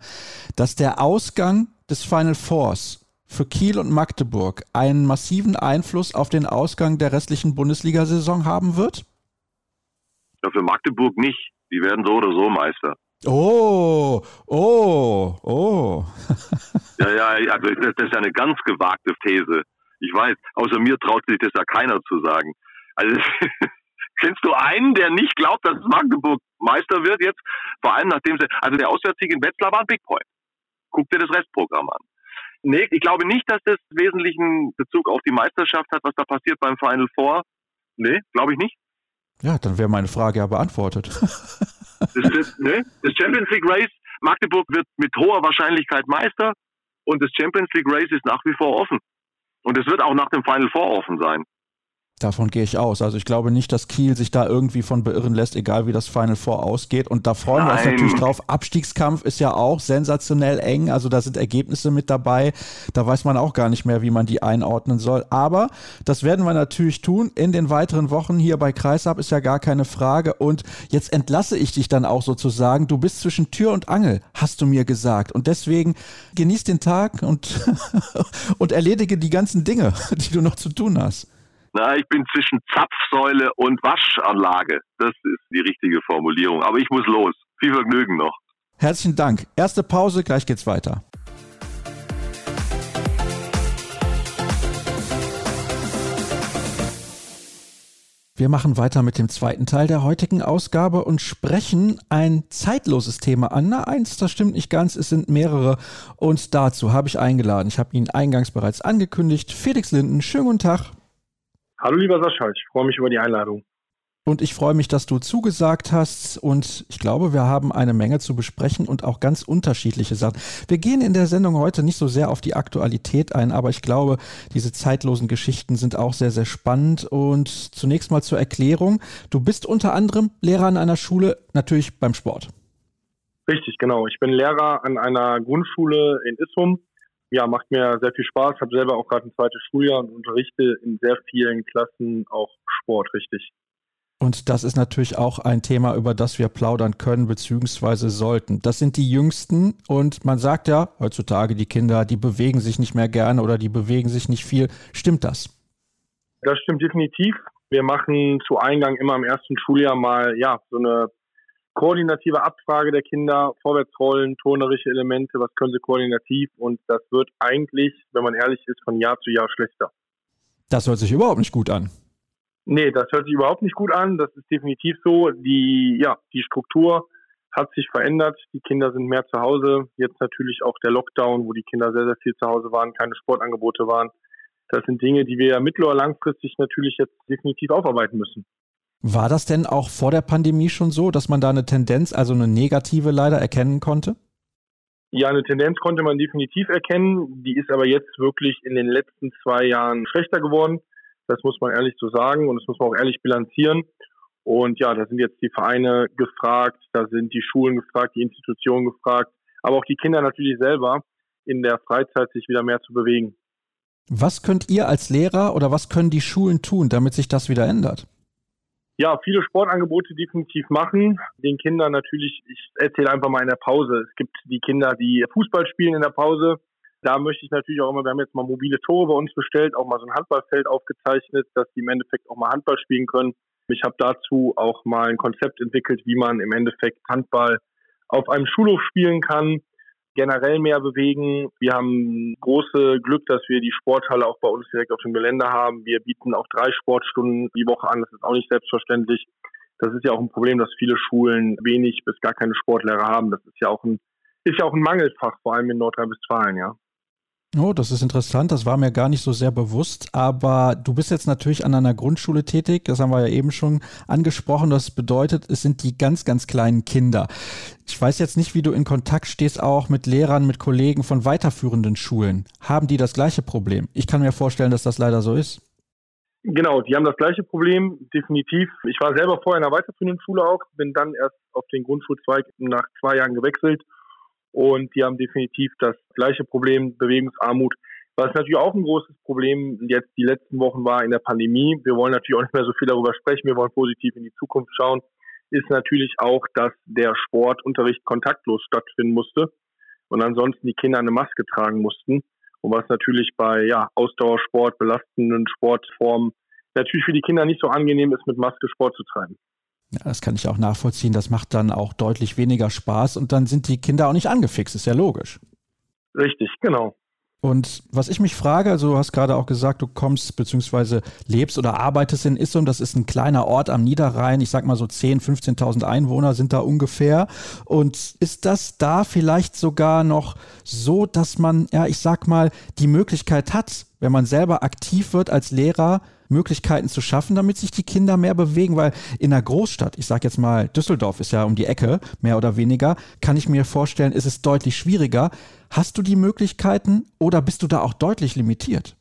dass der Ausgang des Final Fours für Kiel und Magdeburg einen massiven Einfluss auf den Ausgang der restlichen Bundesliga-Saison haben wird? Ja, für Magdeburg nicht. Die werden so oder so Meister. Oh, oh, oh. ja, ja, also das, das ist ja eine ganz gewagte These. Ich weiß, außer mir traut sich das ja keiner zu sagen. Also kennst du einen, der nicht glaubt, dass Magdeburg Meister wird jetzt? Vor allem nachdem sie, also der Auswärtssieg in Wetzlar war ein Big Point. Guck dir das Restprogramm an. Nee, ich glaube nicht, dass das wesentlichen Bezug auf die Meisterschaft hat, was da passiert beim Final Four. Nee, glaube ich nicht. Ja, dann wäre meine Frage ja beantwortet. das, das, ne? das Champions League Race, Magdeburg wird mit hoher Wahrscheinlichkeit Meister und das Champions League Race ist nach wie vor offen. Und es wird auch nach dem Final Four offen sein. Davon gehe ich aus. Also ich glaube nicht, dass Kiel sich da irgendwie von beirren lässt, egal wie das Final Four ausgeht. Und da freuen Nein. wir uns natürlich drauf. Abstiegskampf ist ja auch sensationell eng. Also da sind Ergebnisse mit dabei. Da weiß man auch gar nicht mehr, wie man die einordnen soll. Aber das werden wir natürlich tun in den weiteren Wochen. Hier bei Kreisab ist ja gar keine Frage. Und jetzt entlasse ich dich dann auch sozusagen. Du bist zwischen Tür und Angel, hast du mir gesagt. Und deswegen genieß den Tag und, und erledige die ganzen Dinge, die du noch zu tun hast. Na, ich bin zwischen Zapfsäule und Waschanlage. Das ist die richtige Formulierung. Aber ich muss los. Viel Vergnügen noch. Herzlichen Dank. Erste Pause, gleich geht's weiter. Wir machen weiter mit dem zweiten Teil der heutigen Ausgabe und sprechen ein zeitloses Thema an. Na, eins, das stimmt nicht ganz, es sind mehrere. Und dazu habe ich eingeladen, ich habe ihn eingangs bereits angekündigt, Felix Linden. Schönen guten Tag. Hallo lieber Sascha, ich freue mich über die Einladung. Und ich freue mich, dass du zugesagt hast. Und ich glaube, wir haben eine Menge zu besprechen und auch ganz unterschiedliche Sachen. Wir gehen in der Sendung heute nicht so sehr auf die Aktualität ein, aber ich glaube, diese zeitlosen Geschichten sind auch sehr, sehr spannend. Und zunächst mal zur Erklärung. Du bist unter anderem Lehrer an einer Schule, natürlich beim Sport. Richtig, genau. Ich bin Lehrer an einer Grundschule in Issum ja, macht mir sehr viel Spaß. Habe selber auch gerade ein zweites Schuljahr und unterrichte in sehr vielen Klassen auch Sport, richtig. Und das ist natürlich auch ein Thema, über das wir plaudern können bzw. sollten. Das sind die Jüngsten und man sagt ja heutzutage, die Kinder, die bewegen sich nicht mehr gerne oder die bewegen sich nicht viel. Stimmt das? Das stimmt definitiv. Wir machen zu Eingang immer im ersten Schuljahr mal ja so eine koordinative Abfrage der Kinder, Vorwärtsrollen, turnerische Elemente, was können sie koordinativ und das wird eigentlich, wenn man ehrlich ist, von Jahr zu Jahr schlechter. Das hört sich überhaupt nicht gut an. Nee, das hört sich überhaupt nicht gut an. Das ist definitiv so. Die, ja, die Struktur hat sich verändert. Die Kinder sind mehr zu Hause. Jetzt natürlich auch der Lockdown, wo die Kinder sehr, sehr viel zu Hause waren, keine Sportangebote waren. Das sind Dinge, die wir mittel- oder langfristig natürlich jetzt definitiv aufarbeiten müssen. War das denn auch vor der Pandemie schon so, dass man da eine Tendenz, also eine negative leider erkennen konnte? Ja, eine Tendenz konnte man definitiv erkennen. Die ist aber jetzt wirklich in den letzten zwei Jahren schlechter geworden. Das muss man ehrlich so sagen und das muss man auch ehrlich bilanzieren. Und ja, da sind jetzt die Vereine gefragt, da sind die Schulen gefragt, die Institutionen gefragt, aber auch die Kinder natürlich selber in der Freizeit sich wieder mehr zu bewegen. Was könnt ihr als Lehrer oder was können die Schulen tun, damit sich das wieder ändert? Ja, viele Sportangebote definitiv machen. Den Kindern natürlich, ich erzähle einfach mal in der Pause. Es gibt die Kinder, die Fußball spielen in der Pause. Da möchte ich natürlich auch immer, wir haben jetzt mal mobile Tore bei uns bestellt, auch mal so ein Handballfeld aufgezeichnet, dass die im Endeffekt auch mal Handball spielen können. Ich habe dazu auch mal ein Konzept entwickelt, wie man im Endeffekt Handball auf einem Schulhof spielen kann, generell mehr bewegen. Wir haben große Glück, dass wir die Sporthalle auch bei uns direkt auf dem Gelände haben. Wir bieten auch drei Sportstunden die Woche an. Das ist auch nicht selbstverständlich. Das ist ja auch ein Problem, dass viele Schulen wenig bis gar keine Sportlehrer haben. Das ist ja auch ein, ist ja auch ein Mangelfach, vor allem in Nordrhein-Westfalen, ja. Oh, das ist interessant. Das war mir gar nicht so sehr bewusst. Aber du bist jetzt natürlich an einer Grundschule tätig. Das haben wir ja eben schon angesprochen. Das bedeutet, es sind die ganz, ganz kleinen Kinder. Ich weiß jetzt nicht, wie du in Kontakt stehst auch mit Lehrern, mit Kollegen von weiterführenden Schulen. Haben die das gleiche Problem? Ich kann mir vorstellen, dass das leider so ist. Genau, die haben das gleiche Problem, definitiv. Ich war selber vorher in einer weiterführenden Schule auch, bin dann erst auf den Grundschulzweig nach zwei Jahren gewechselt und die haben definitiv das gleiche Problem, Bewegungsarmut. Was natürlich auch ein großes Problem jetzt die letzten Wochen war in der Pandemie. Wir wollen natürlich auch nicht mehr so viel darüber sprechen. Wir wollen positiv in die Zukunft schauen. Ist natürlich auch, dass der Sportunterricht kontaktlos stattfinden musste und ansonsten die Kinder eine Maske tragen mussten. Und was natürlich bei ja, Ausdauersport, belastenden Sportformen natürlich für die Kinder nicht so angenehm ist, mit Maske Sport zu treiben. Ja, das kann ich auch nachvollziehen. Das macht dann auch deutlich weniger Spaß und dann sind die Kinder auch nicht angefixt, ist ja logisch. Richtig, genau. Und was ich mich frage, also du hast gerade auch gesagt, du kommst bzw. lebst oder arbeitest in Issum, das ist ein kleiner Ort am Niederrhein, ich sag mal so 10.000, 15.000 Einwohner sind da ungefähr. Und ist das da vielleicht sogar noch so, dass man, ja, ich sag mal, die Möglichkeit hat, wenn man selber aktiv wird als Lehrer, Möglichkeiten zu schaffen, damit sich die Kinder mehr bewegen, weil in einer Großstadt, ich sage jetzt mal, Düsseldorf ist ja um die Ecke, mehr oder weniger, kann ich mir vorstellen, ist es deutlich schwieriger. Hast du die Möglichkeiten oder bist du da auch deutlich limitiert?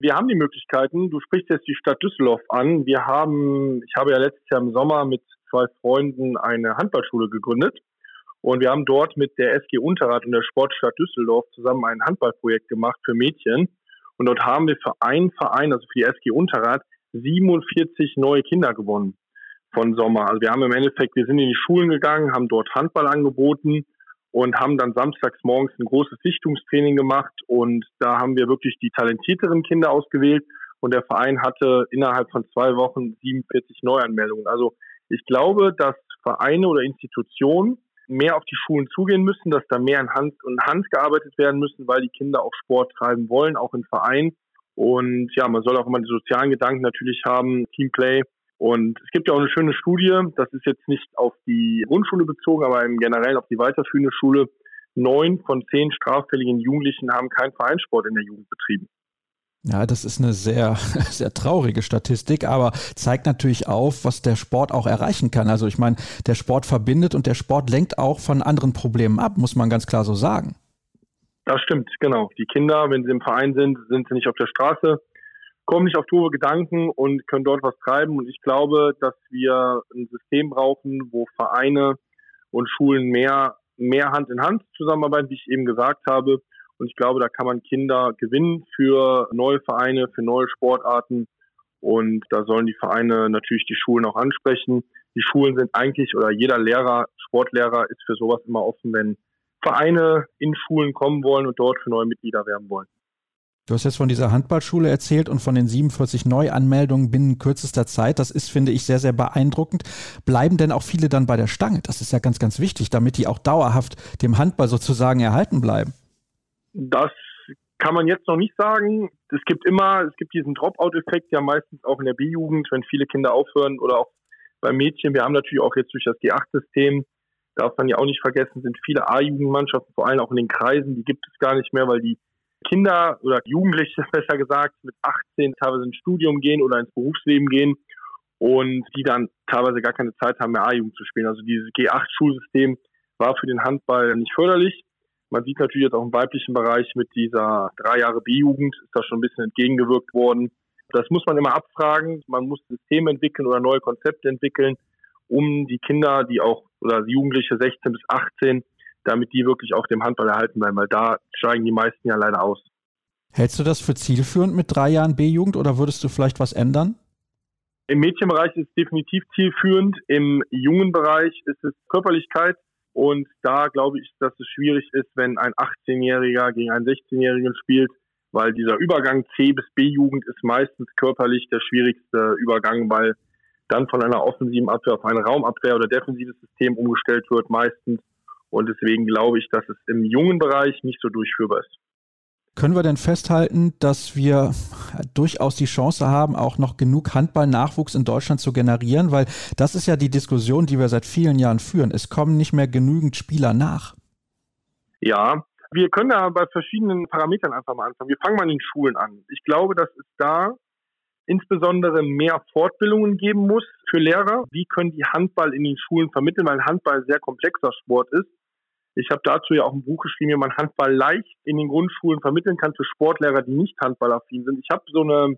Wir haben die Möglichkeiten. Du sprichst jetzt die Stadt Düsseldorf an. Wir haben, ich habe ja letztes Jahr im Sommer mit zwei Freunden eine Handballschule gegründet. Und wir haben dort mit der SG Unterrad und der Sportstadt Düsseldorf zusammen ein Handballprojekt gemacht für Mädchen. Und dort haben wir für einen Verein, also für die SG Unterrad, 47 neue Kinder gewonnen von Sommer. Also wir haben im Endeffekt, wir sind in die Schulen gegangen, haben dort Handball angeboten und haben dann samstags morgens ein großes Sichtungstraining gemacht und da haben wir wirklich die talentierteren Kinder ausgewählt und der Verein hatte innerhalb von zwei Wochen 47 Neuanmeldungen. Also ich glaube, dass Vereine oder Institutionen mehr auf die Schulen zugehen müssen, dass da mehr in Hand und Hand gearbeitet werden müssen, weil die Kinder auch Sport treiben wollen, auch im Verein. Und ja, man soll auch immer die sozialen Gedanken natürlich haben, Teamplay. Und es gibt ja auch eine schöne Studie, das ist jetzt nicht auf die Grundschule bezogen, aber im Generellen auf die weiterführende Schule. Neun von zehn straffälligen Jugendlichen haben keinen Vereinssport in der Jugend betrieben. Ja, das ist eine sehr, sehr traurige Statistik, aber zeigt natürlich auf, was der Sport auch erreichen kann. Also ich meine, der Sport verbindet und der Sport lenkt auch von anderen Problemen ab, muss man ganz klar so sagen. Das stimmt, genau. Die Kinder, wenn sie im Verein sind, sind sie nicht auf der Straße, kommen nicht auf doofe Gedanken und können dort was treiben. Und ich glaube, dass wir ein System brauchen, wo Vereine und Schulen mehr, mehr Hand in Hand zusammenarbeiten, wie ich eben gesagt habe, Und ich glaube, da kann man Kinder gewinnen für neue Vereine, für neue Sportarten. Und da sollen die Vereine natürlich die Schulen auch ansprechen. Die Schulen sind eigentlich oder jeder Lehrer, Sportlehrer ist für sowas immer offen, wenn Vereine in Schulen kommen wollen und dort für neue Mitglieder werben wollen. Du hast jetzt von dieser Handballschule erzählt und von den 47 Neuanmeldungen binnen kürzester Zeit. Das ist, finde ich, sehr, sehr beeindruckend. Bleiben denn auch viele dann bei der Stange? Das ist ja ganz, ganz wichtig, damit die auch dauerhaft dem Handball sozusagen erhalten bleiben. Das kann man jetzt noch nicht sagen. Es gibt immer, es gibt diesen Dropout-Effekt ja meistens auch in der B-Jugend, wenn viele Kinder aufhören oder auch bei Mädchen. Wir haben natürlich auch jetzt durch das G8-System, darf man ja auch nicht vergessen, sind viele A-Jugendmannschaften, vor allem auch in den Kreisen, die gibt es gar nicht mehr, weil die Kinder oder Jugendliche, besser gesagt, mit 18 teilweise ins Studium gehen oder ins Berufsleben gehen und die dann teilweise gar keine Zeit haben, mehr A-Jugend zu spielen. Also dieses G8-Schulsystem war für den Handball nicht förderlich. Man sieht natürlich jetzt auch im weiblichen Bereich mit dieser drei Jahre B-Jugend ist da schon ein bisschen entgegengewirkt worden. Das muss man immer abfragen. Man muss Systeme entwickeln oder neue Konzepte entwickeln, um die Kinder, die auch oder Jugendliche 16 bis 18 damit die wirklich auch dem Handball erhalten bleiben, weil da steigen die meisten ja leider aus. Hältst du das für zielführend mit drei Jahren B-Jugend oder würdest du vielleicht was ändern? Im Mädchenbereich ist es definitiv zielführend. Im jungen Bereich ist es Körperlichkeit. Und da glaube ich, dass es schwierig ist, wenn ein 18-Jähriger gegen einen 16-Jährigen spielt, weil dieser Übergang C bis B-Jugend ist meistens körperlich der schwierigste Übergang, weil dann von einer offensiven Abwehr auf eine Raumabwehr oder defensives System umgestellt wird meistens. Und deswegen glaube ich, dass es im jungen Bereich nicht so durchführbar ist. Können wir denn festhalten, dass wir durchaus die Chance haben, auch noch genug Handball-Nachwuchs in Deutschland zu generieren? Weil das ist ja die Diskussion, die wir seit vielen Jahren führen. Es kommen nicht mehr genügend Spieler nach. Ja, wir können da bei verschiedenen Parametern einfach mal anfangen. Wir fangen mal in den Schulen an. Ich glaube, dass es da insbesondere mehr Fortbildungen geben muss für Lehrer. Wie können die Handball in den Schulen vermitteln, weil Handball ein sehr komplexer Sport ist. Ich habe dazu ja auch ein Buch geschrieben, wie man Handball leicht in den Grundschulen vermitteln kann für Sportlehrer, die nicht handballaffin sind. Ich habe so eine,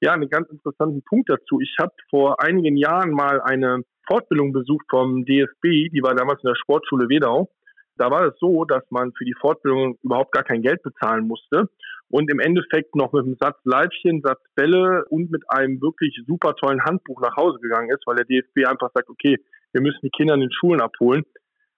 ja, einen ganz interessanten Punkt dazu. Ich habe vor einigen Jahren mal eine Fortbildung besucht vom DFB, die war damals in der Sportschule Wedau. Da war es so, dass man für die Fortbildung überhaupt gar kein Geld bezahlen musste und im Endeffekt noch mit einem Satz Leibchen, Satz Bälle und mit einem wirklich super tollen Handbuch nach Hause gegangen ist, weil der DFB einfach sagt, okay, wir müssen die Kinder in den Schulen abholen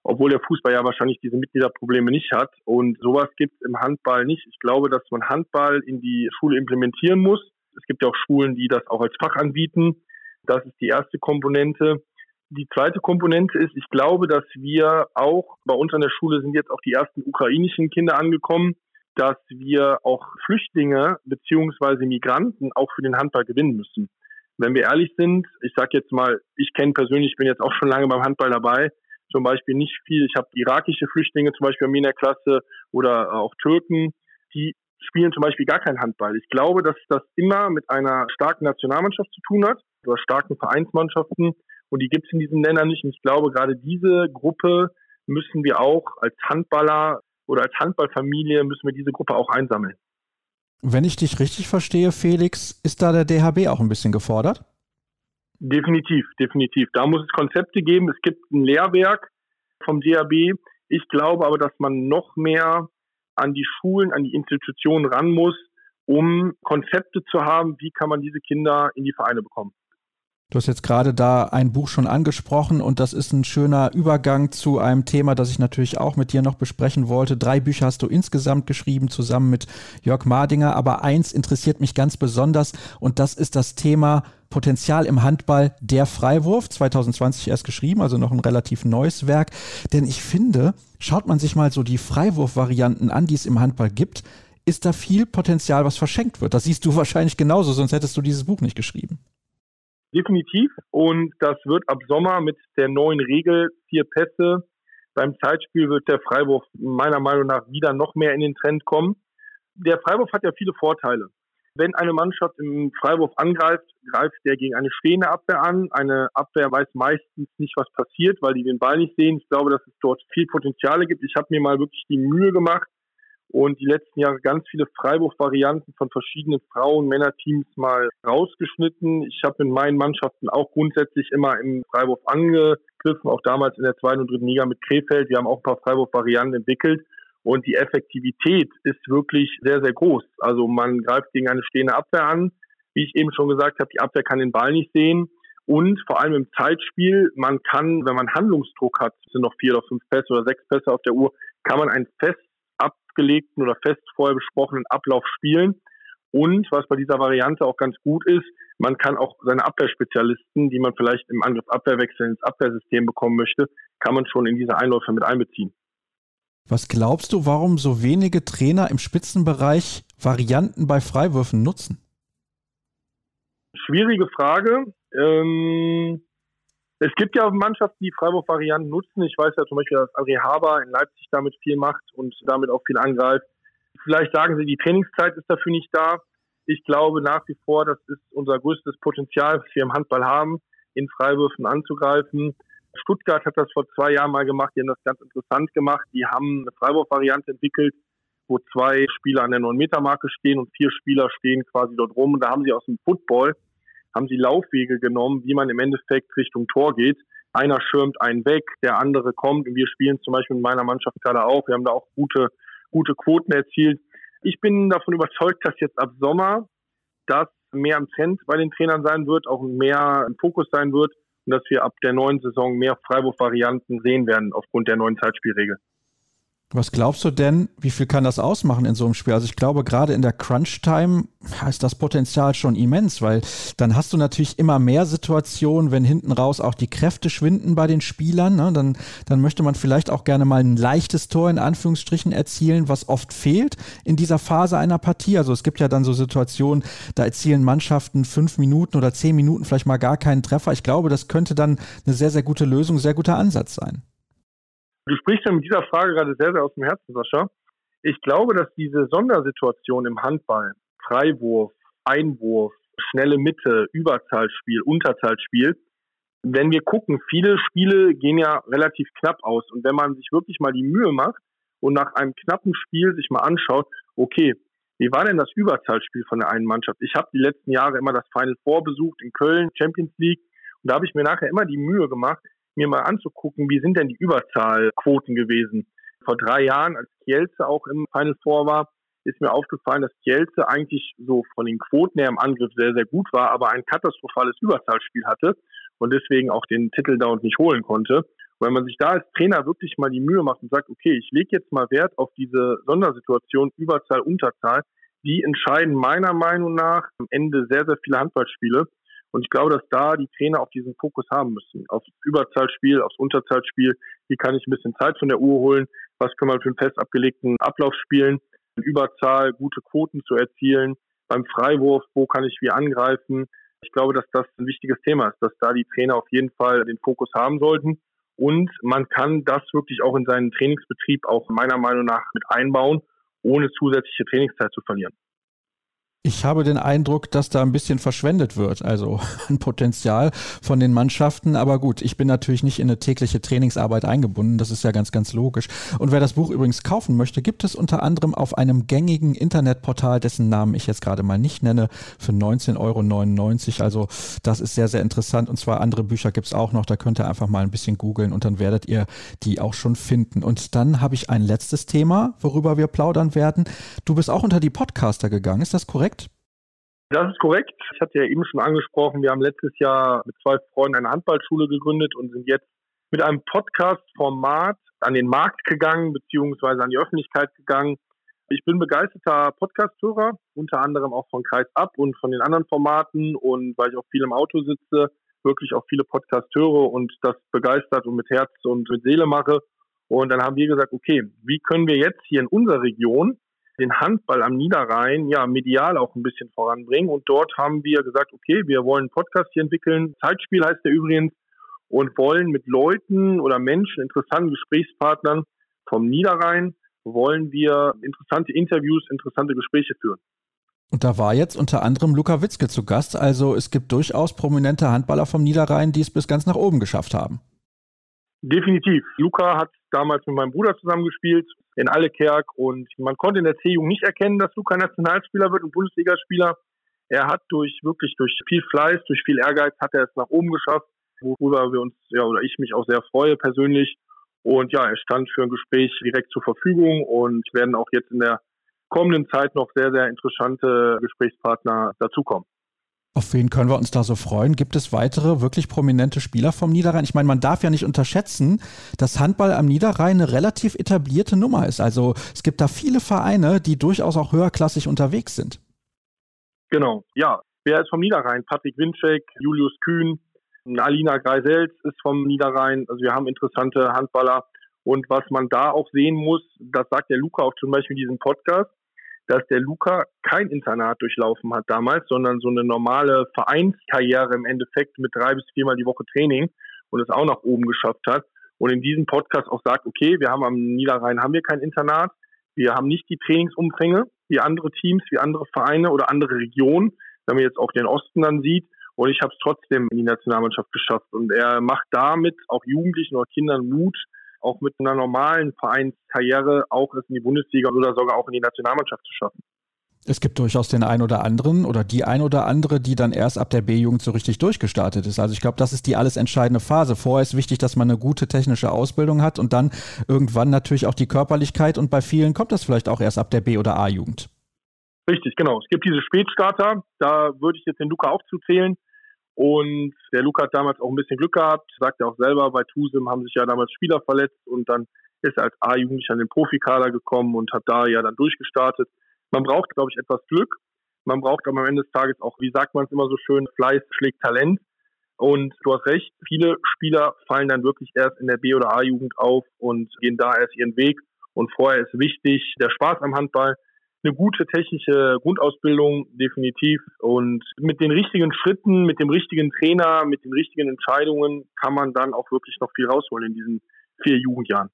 obwohl der Fußball ja wahrscheinlich diese Mitgliederprobleme nicht hat. Und sowas gibt es im Handball nicht. Ich glaube, dass man Handball in die Schule implementieren muss. Es gibt ja auch Schulen, die das auch als Fach anbieten. Das ist die erste Komponente. Die zweite Komponente ist, ich glaube, dass wir auch, bei uns an der Schule sind jetzt auch die ersten ukrainischen Kinder angekommen, dass wir auch Flüchtlinge beziehungsweise Migranten auch für den Handball gewinnen müssen. Wenn wir ehrlich sind, ich sage jetzt mal, ich kenne persönlich, ich bin jetzt auch schon lange beim Handball dabei, zum Beispiel nicht viel. Ich habe irakische Flüchtlinge zum Beispiel in der Klasse oder auch Türken, die spielen zum Beispiel gar keinen Handball. Ich glaube, dass das immer mit einer starken Nationalmannschaft zu tun hat oder starken Vereinsmannschaften und die gibt es in diesen Ländern nicht. Und ich glaube, gerade diese Gruppe müssen wir auch als Handballer oder als Handballfamilie müssen wir diese Gruppe auch einsammeln. Wenn ich dich richtig verstehe, Felix, ist da der DHB auch ein bisschen gefordert? Definitiv, definitiv. Da muss es Konzepte geben. Es gibt ein Lehrwerk vom DAB. Ich glaube aber, dass man noch mehr an die Schulen, an die Institutionen ran muss, um Konzepte zu haben, wie kann man diese Kinder in die Vereine bekommen. Du hast jetzt gerade da ein Buch schon angesprochen und das ist ein schöner Übergang zu einem Thema, das ich natürlich auch mit dir noch besprechen wollte. Drei Bücher hast du insgesamt geschrieben, zusammen mit Jörg Mardinger, aber eins interessiert mich ganz besonders und das ist das Thema Potenzial im Handball, der Freiwurf, 2020 erst geschrieben, also noch ein relativ neues Werk. Denn ich finde, schaut man sich mal so die Freiwurfvarianten an, die es im Handball gibt, ist da viel Potenzial, was verschenkt wird. Das siehst du wahrscheinlich genauso, sonst hättest du dieses Buch nicht geschrieben. Definitiv. Und das wird ab Sommer mit der neuen Regel vier Pässe. Beim Zeitspiel wird der Freiwurf meiner Meinung nach wieder noch mehr in den Trend kommen. Der Freiwurf hat ja viele Vorteile. Wenn eine Mannschaft im Freiwurf angreift, greift der gegen eine stehende Abwehr an. Eine Abwehr weiß meistens nicht, was passiert, weil die den Ball nicht sehen. Ich glaube, dass es dort viel Potenziale gibt. Ich habe mir mal wirklich die Mühe gemacht, und die letzten Jahre ganz viele Freiwurf-Varianten von verschiedenen Frauen-, Männerteams mal rausgeschnitten. Ich habe in meinen Mannschaften auch grundsätzlich immer im Freiwurf angegriffen, auch damals in der zweiten und dritten Liga mit Krefeld. Wir haben auch ein paar Freiwurf-Varianten entwickelt. Und die Effektivität ist wirklich sehr, sehr groß. Also man greift gegen eine stehende Abwehr an. Wie ich eben schon gesagt habe, die Abwehr kann den Ball nicht sehen. Und vor allem im Zeitspiel, man kann, wenn man Handlungsdruck hat, sind noch vier oder fünf Pässe oder sechs Pässe auf der Uhr, kann man einen fest abgelegten oder fest vorher besprochenen Ablauf spielen. Und was bei dieser Variante auch ganz gut ist, man kann auch seine Abwehrspezialisten, die man vielleicht im Angriff Abwehrwechsel ins Abwehrsystem bekommen möchte, kann man schon in diese Einläufe mit einbeziehen. Was glaubst du, warum so wenige Trainer im Spitzenbereich Varianten bei Freiwürfen nutzen? Schwierige Frage. Ähm, es gibt ja Mannschaften, die Freiwurfvarianten nutzen. Ich weiß ja zum Beispiel, dass André Haber in Leipzig damit viel macht und damit auch viel angreift. Vielleicht sagen sie, die Trainingszeit ist dafür nicht da. Ich glaube nach wie vor, das ist unser größtes Potenzial, was wir im Handball haben, in Freiwürfen anzugreifen. Stuttgart hat das vor zwei Jahren mal gemacht. Die haben das ganz interessant gemacht. Die haben eine Freiwurfvariante entwickelt, wo zwei Spieler an der 9-Meter-Marke stehen und vier Spieler stehen quasi dort rum. Und da haben sie aus dem Football haben sie Laufwege genommen, wie man im Endeffekt Richtung Tor geht. Einer schirmt einen weg, der andere kommt und wir spielen zum Beispiel in meiner Mannschaft gerade auch. Wir haben da auch gute, gute Quoten erzielt. Ich bin davon überzeugt, dass jetzt ab Sommer das mehr im Trend bei den Trainern sein wird, auch mehr im Fokus sein wird und dass wir ab der neuen Saison mehr Freiwurfvarianten sehen werden aufgrund der neuen Zeitspielregel. Was glaubst du denn, wie viel kann das ausmachen in so einem Spiel? Also ich glaube, gerade in der Crunch-Time ist das Potenzial schon immens, weil dann hast du natürlich immer mehr Situationen, wenn hinten raus auch die Kräfte schwinden bei den Spielern. Ne? Dann, dann möchte man vielleicht auch gerne mal ein leichtes Tor in Anführungsstrichen erzielen, was oft fehlt in dieser Phase einer Partie. Also es gibt ja dann so Situationen, da erzielen Mannschaften fünf Minuten oder zehn Minuten vielleicht mal gar keinen Treffer. Ich glaube, das könnte dann eine sehr, sehr gute Lösung, sehr guter Ansatz sein. Du sprichst ja mit dieser Frage gerade sehr, sehr aus dem Herzen, Sascha. Ich glaube, dass diese Sondersituation im Handball, Freiwurf, Einwurf, schnelle Mitte, Überzahlspiel, Unterzahlspiel, wenn wir gucken, viele Spiele gehen ja relativ knapp aus. Und wenn man sich wirklich mal die Mühe macht und nach einem knappen Spiel sich mal anschaut, okay, wie war denn das Überzahlspiel von der einen Mannschaft? Ich habe die letzten Jahre immer das Final Four besucht in Köln, Champions League. Und da habe ich mir nachher immer die Mühe gemacht, mir mal anzugucken, wie sind denn die Überzahlquoten gewesen. Vor drei Jahren, als Kielce auch im Final Four war, ist mir aufgefallen, dass Kielce eigentlich so von den Quoten her im Angriff sehr, sehr gut war, aber ein katastrophales Überzahlspiel hatte und deswegen auch den Titel da und nicht holen konnte. Wenn man sich da als Trainer wirklich mal die Mühe macht und sagt, okay, ich lege jetzt mal Wert auf diese Sondersituation Überzahl, Unterzahl, die entscheiden meiner Meinung nach am Ende sehr, sehr viele Handballspiele. Und ich glaube, dass da die Trainer auch diesen Fokus haben müssen. Aufs Überzahlspiel, aufs Unterzahlspiel. Wie kann ich ein bisschen Zeit von der Uhr holen? Was können wir für einen fest abgelegten Ablauf spielen? Überzahl, gute Quoten zu erzielen. Beim Freiwurf, wo kann ich wie angreifen? Ich glaube, dass das ein wichtiges Thema ist, dass da die Trainer auf jeden Fall den Fokus haben sollten. Und man kann das wirklich auch in seinen Trainingsbetrieb auch meiner Meinung nach mit einbauen, ohne zusätzliche Trainingszeit zu verlieren. Ich habe den Eindruck, dass da ein bisschen verschwendet wird, also ein Potenzial von den Mannschaften. Aber gut, ich bin natürlich nicht in eine tägliche Trainingsarbeit eingebunden. Das ist ja ganz, ganz logisch. Und wer das Buch übrigens kaufen möchte, gibt es unter anderem auf einem gängigen Internetportal, dessen Namen ich jetzt gerade mal nicht nenne, für 19,99 Euro. Also das ist sehr, sehr interessant. Und zwar andere Bücher gibt es auch noch. Da könnt ihr einfach mal ein bisschen googeln und dann werdet ihr die auch schon finden. Und dann habe ich ein letztes Thema, worüber wir plaudern werden. Du bist auch unter die Podcaster gegangen. Ist das korrekt? Das ist korrekt. Ich hatte ja eben schon angesprochen, wir haben letztes Jahr mit zwei Freunden eine Handballschule gegründet und sind jetzt mit einem Podcast-Format an den Markt gegangen, beziehungsweise an die Öffentlichkeit gegangen. Ich bin begeisterter Podcast-Hörer, unter anderem auch von Kreis Ab und von den anderen Formaten und weil ich auch viel im Auto sitze, wirklich auch viele Podcasts höre und das begeistert und mit Herz und mit Seele mache. Und dann haben wir gesagt, okay, wie können wir jetzt hier in unserer Region den Handball am Niederrhein ja medial auch ein bisschen voranbringen. Und dort haben wir gesagt, okay, wir wollen einen Podcast hier entwickeln. Zeitspiel heißt der übrigens und wollen mit Leuten oder Menschen, interessanten Gesprächspartnern vom Niederrhein, wollen wir interessante Interviews, interessante Gespräche führen. Und da war jetzt unter anderem Luca Witzke zu Gast. Also es gibt durchaus prominente Handballer vom Niederrhein, die es bis ganz nach oben geschafft haben. Definitiv. Luca hat damals mit meinem Bruder zusammengespielt in Allekerk und man konnte in der C-Jugend nicht erkennen, dass Luca Nationalspieler wird und Bundesligaspieler. Er hat durch wirklich durch viel Fleiß, durch viel Ehrgeiz hat er es nach oben geschafft, worüber wir uns ja oder ich mich auch sehr freue persönlich. Und ja, er stand für ein Gespräch direkt zur Verfügung und werden auch jetzt in der kommenden Zeit noch sehr, sehr interessante Gesprächspartner dazukommen. Auf wen können wir uns da so freuen? Gibt es weitere wirklich prominente Spieler vom Niederrhein? Ich meine, man darf ja nicht unterschätzen, dass Handball am Niederrhein eine relativ etablierte Nummer ist. Also es gibt da viele Vereine, die durchaus auch höherklassig unterwegs sind. Genau, ja. Wer ist vom Niederrhein? Patrick Winczek, Julius Kühn, Alina Greisels ist vom Niederrhein. Also wir haben interessante Handballer. Und was man da auch sehen muss, das sagt der Luca auch zum Beispiel in diesem Podcast, dass der Luca kein Internat durchlaufen hat damals, sondern so eine normale Vereinskarriere im Endeffekt mit drei bis viermal die Woche Training und es auch nach oben geschafft hat. Und in diesem Podcast auch sagt, okay, wir haben am Niederrhein haben wir kein Internat, wir haben nicht die Trainingsumfänge wie andere Teams, wie andere Vereine oder andere Regionen, wenn man jetzt auch den Osten dann sieht. Und ich habe es trotzdem in die Nationalmannschaft geschafft. Und er macht damit auch Jugendlichen oder Kindern Mut, auch mit einer normalen Vereinskarriere auch es in die Bundesliga oder sogar auch in die Nationalmannschaft zu schaffen. Es gibt durchaus den ein oder anderen oder die ein oder andere, die dann erst ab der B-Jugend so richtig durchgestartet ist. Also ich glaube, das ist die alles entscheidende Phase. Vorher ist wichtig, dass man eine gute technische Ausbildung hat und dann irgendwann natürlich auch die Körperlichkeit und bei vielen kommt das vielleicht auch erst ab der B- oder A-Jugend. Richtig, genau. Es gibt diese Spätstarter, da würde ich jetzt den Luca auch zuzählen. Und der Luca hat damals auch ein bisschen Glück gehabt, sagt er auch selber, bei Tusem haben sich ja damals Spieler verletzt und dann ist er als A-Jugendlicher an den Profikader gekommen und hat da ja dann durchgestartet. Man braucht, glaube ich, etwas Glück. Man braucht aber am Ende des Tages auch, wie sagt man es immer so schön, Fleiß schlägt Talent. Und du hast recht, viele Spieler fallen dann wirklich erst in der B- oder A-Jugend auf und gehen da erst ihren Weg. Und vorher ist wichtig der Spaß am Handball, eine gute technische Grundausbildung, definitiv. Und mit den richtigen Schritten, mit dem richtigen Trainer, mit den richtigen Entscheidungen kann man dann auch wirklich noch viel rausholen in diesen vier Jugendjahren.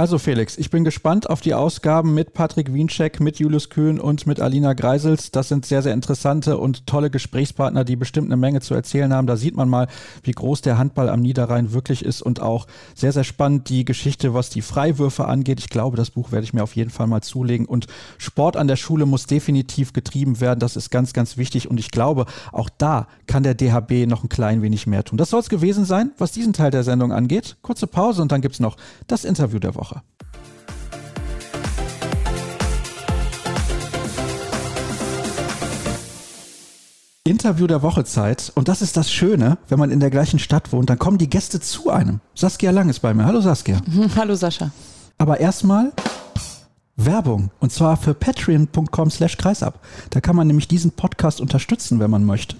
Also Felix, ich bin gespannt auf die Ausgaben mit Patrick Wiencheck, mit Julius Kühn und mit Alina Greisels. Das sind sehr, sehr interessante und tolle Gesprächspartner, die bestimmt eine Menge zu erzählen haben. Da sieht man mal, wie groß der Handball am Niederrhein wirklich ist und auch sehr, sehr spannend die Geschichte, was die Freiwürfe angeht. Ich glaube, das Buch werde ich mir auf jeden Fall mal zulegen. Und Sport an der Schule muss definitiv getrieben werden. Das ist ganz, ganz wichtig. Und ich glaube, auch da kann der DHB noch ein klein wenig mehr tun. Das soll es gewesen sein, was diesen Teil der Sendung angeht. Kurze Pause und dann gibt es noch das Interview der Woche. Woche. Interview der Woche Zeit. Und das ist das Schöne, wenn man in der gleichen Stadt wohnt, dann kommen die Gäste zu einem. Saskia Lang ist bei mir. Hallo Saskia. Hallo Sascha. Aber erstmal Werbung. Und zwar für patreon.com slash kreisab. Da kann man nämlich diesen Podcast unterstützen, wenn man möchte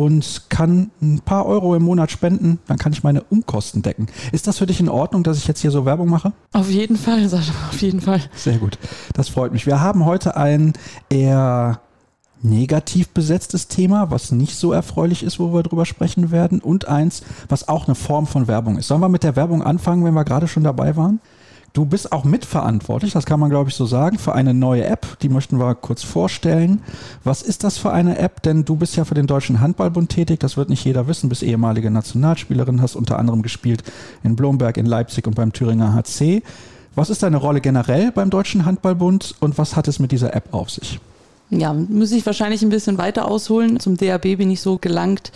und kann ein paar Euro im Monat spenden, dann kann ich meine Umkosten decken. Ist das für dich in Ordnung, dass ich jetzt hier so Werbung mache? Auf jeden Fall, Sascha, auf jeden Fall. Sehr gut, das freut mich. Wir haben heute ein eher negativ besetztes Thema, was nicht so erfreulich ist, wo wir drüber sprechen werden, und eins, was auch eine Form von Werbung ist. Sollen wir mit der Werbung anfangen, wenn wir gerade schon dabei waren? Du bist auch mitverantwortlich, das kann man glaube ich so sagen, für eine neue App. Die möchten wir kurz vorstellen. Was ist das für eine App? Denn du bist ja für den Deutschen Handballbund tätig, das wird nicht jeder wissen, bist ehemalige Nationalspielerin, hast unter anderem gespielt in Blomberg, in Leipzig und beim Thüringer HC. Was ist deine Rolle generell beim Deutschen Handballbund und was hat es mit dieser App auf sich? Ja, muss ich wahrscheinlich ein bisschen weiter ausholen. Zum DAB bin ich so gelangt,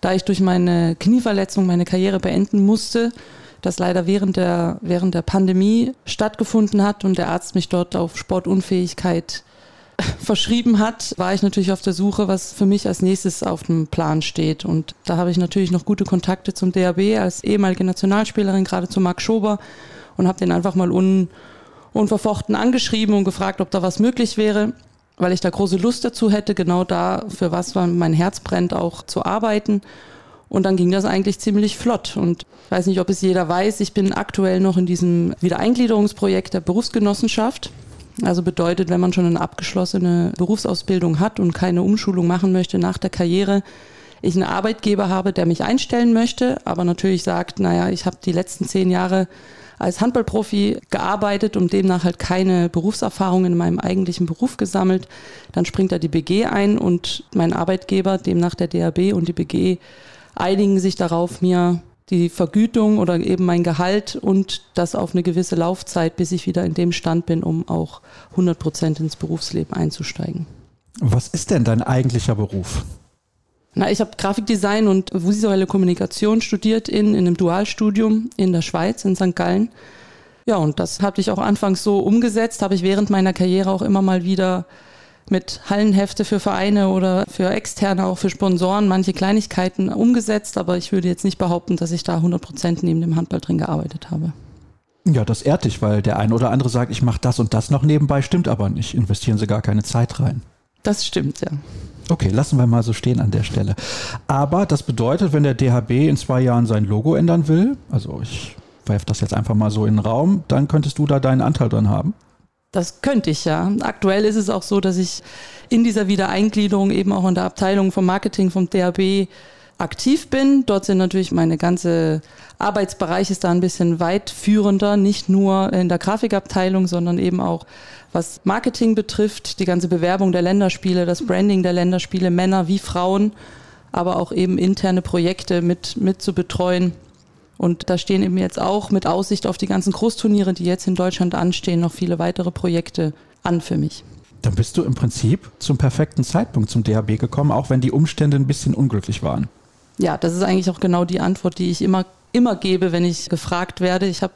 da ich durch meine Knieverletzung meine Karriere beenden musste das leider während der, während der Pandemie stattgefunden hat und der Arzt mich dort auf Sportunfähigkeit verschrieben hat, war ich natürlich auf der Suche, was für mich als nächstes auf dem Plan steht. Und da habe ich natürlich noch gute Kontakte zum DAB als ehemalige Nationalspielerin, gerade zu Marc Schober und habe den einfach mal un, unverfochten angeschrieben und gefragt, ob da was möglich wäre, weil ich da große Lust dazu hätte, genau da, für was mein Herz brennt, auch zu arbeiten. Und dann ging das eigentlich ziemlich flott. Und ich weiß nicht, ob es jeder weiß, ich bin aktuell noch in diesem Wiedereingliederungsprojekt der Berufsgenossenschaft. Also bedeutet, wenn man schon eine abgeschlossene Berufsausbildung hat und keine Umschulung machen möchte nach der Karriere, ich einen Arbeitgeber habe, der mich einstellen möchte, aber natürlich sagt, naja, ich habe die letzten zehn Jahre als Handballprofi gearbeitet und demnach halt keine Berufserfahrung in meinem eigentlichen Beruf gesammelt, dann springt da die BG ein und mein Arbeitgeber, demnach der DAB und die BG einigen sich darauf, mir die Vergütung oder eben mein Gehalt und das auf eine gewisse Laufzeit, bis ich wieder in dem Stand bin, um auch 100 Prozent ins Berufsleben einzusteigen. Was ist denn dein eigentlicher Beruf? Na, ich habe Grafikdesign und visuelle Kommunikation studiert in, in einem Dualstudium in der Schweiz, in St. Gallen. Ja, und das habe ich auch anfangs so umgesetzt, habe ich während meiner Karriere auch immer mal wieder mit Hallenhefte für Vereine oder für Externe, auch für Sponsoren, manche Kleinigkeiten umgesetzt, aber ich würde jetzt nicht behaupten, dass ich da 100 Prozent neben dem Handball drin gearbeitet habe. Ja, das ehrt dich, weil der eine oder andere sagt, ich mache das und das noch nebenbei, stimmt aber nicht. Investieren sie gar keine Zeit rein. Das stimmt, ja. Okay, lassen wir mal so stehen an der Stelle. Aber das bedeutet, wenn der DHB in zwei Jahren sein Logo ändern will, also ich werfe das jetzt einfach mal so in den Raum, dann könntest du da deinen Anteil dran haben? Das könnte ich ja. Aktuell ist es auch so, dass ich in dieser Wiedereingliederung eben auch in der Abteilung vom Marketing vom DHB aktiv bin. Dort sind natürlich meine ganze Arbeitsbereich ist da ein bisschen weitführender, nicht nur in der Grafikabteilung, sondern eben auch was Marketing betrifft, die ganze Bewerbung der Länderspiele, das Branding der Länderspiele, Männer wie Frauen, aber auch eben interne Projekte mit, mit zu betreuen. Und da stehen eben jetzt auch mit Aussicht auf die ganzen Großturniere, die jetzt in Deutschland anstehen, noch viele weitere Projekte an für mich. Dann bist du im Prinzip zum perfekten Zeitpunkt zum DHB gekommen, auch wenn die Umstände ein bisschen unglücklich waren. Ja, das ist eigentlich auch genau die Antwort, die ich immer immer gebe, wenn ich gefragt werde. Ich habe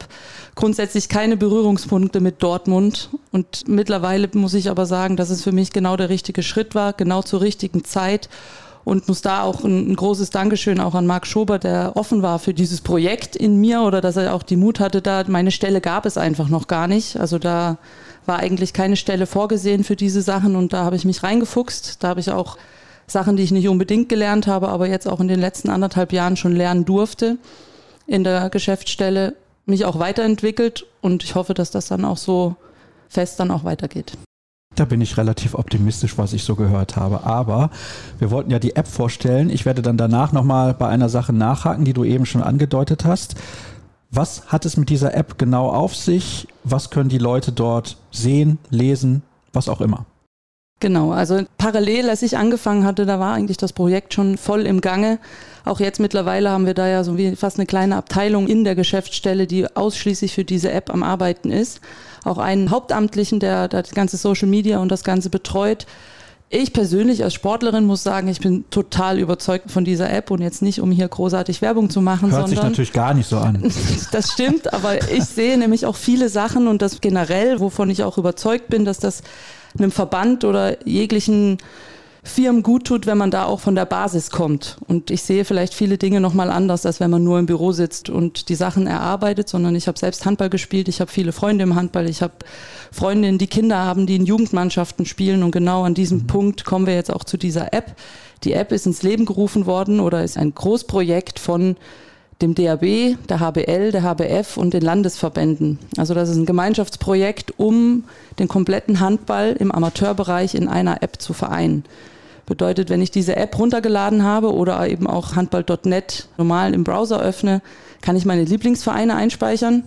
grundsätzlich keine Berührungspunkte mit Dortmund und mittlerweile muss ich aber sagen, dass es für mich genau der richtige Schritt war, genau zur richtigen Zeit und muss da auch ein, ein, großes Dankeschön auch an Marc Schober, der offen war für dieses Projekt in mir oder dass er auch die Mut hatte, da meine Stelle gab es einfach noch gar nicht. Also da war eigentlich keine Stelle vorgesehen für diese Sachen und da habe ich mich reingefuchst. Da habe ich auch Sachen, die ich nicht unbedingt gelernt habe, aber jetzt auch in den letzten anderthalb Jahren schon lernen durfte in der Geschäftsstelle, mich auch weiterentwickelt und ich hoffe, dass das dann auch so fest dann auch weitergeht. Da bin ich relativ optimistisch, was ich so gehört habe. Aber wir wollten ja die App vorstellen. Ich werde dann danach nochmal bei einer Sache nachhaken, die du eben schon angedeutet hast. Was hat es mit dieser App genau auf sich? Was können die Leute dort sehen, lesen, was auch immer? Genau, also parallel, als ich angefangen hatte, da war eigentlich das Projekt schon voll im Gange. Auch jetzt mittlerweile haben wir da ja so wie fast eine kleine Abteilung in der Geschäftsstelle, die ausschließlich für diese App am Arbeiten ist. Auch einen Hauptamtlichen, der, der das ganze Social Media und das Ganze betreut. Ich persönlich als Sportlerin muss sagen, ich bin total überzeugt von dieser App und jetzt nicht, um hier großartig Werbung zu machen, Hört sondern. sich natürlich gar nicht so an. das stimmt, aber ich sehe nämlich auch viele Sachen und das generell, wovon ich auch überzeugt bin, dass das einem Verband oder jeglichen Firmen gut tut, wenn man da auch von der Basis kommt. Und ich sehe vielleicht viele Dinge nochmal anders, als wenn man nur im Büro sitzt und die Sachen erarbeitet, sondern ich habe selbst Handball gespielt, ich habe viele Freunde im Handball, ich habe Freundinnen, die Kinder haben, die in Jugendmannschaften spielen und genau an diesem mhm. Punkt kommen wir jetzt auch zu dieser App. Die App ist ins Leben gerufen worden oder ist ein Großprojekt von dem DAB, der HBL, der HBF und den Landesverbänden. Also das ist ein Gemeinschaftsprojekt, um den kompletten Handball im Amateurbereich in einer App zu vereinen. Bedeutet, wenn ich diese App runtergeladen habe oder eben auch handball.net normal im Browser öffne, kann ich meine Lieblingsvereine einspeichern.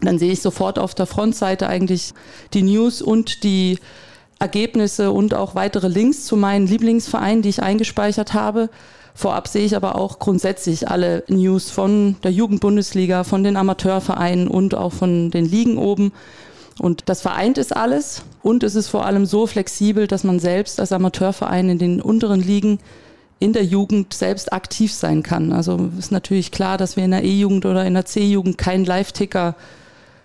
Dann sehe ich sofort auf der Frontseite eigentlich die News und die Ergebnisse und auch weitere Links zu meinen Lieblingsvereinen, die ich eingespeichert habe. Vorab sehe ich aber auch grundsätzlich alle News von der Jugendbundesliga, von den Amateurvereinen und auch von den Ligen oben. Und das vereint ist alles. Und es ist vor allem so flexibel, dass man selbst als Amateurverein in den unteren Ligen in der Jugend selbst aktiv sein kann. Also ist natürlich klar, dass wir in der E-Jugend oder in der C-Jugend keinen Live-Ticker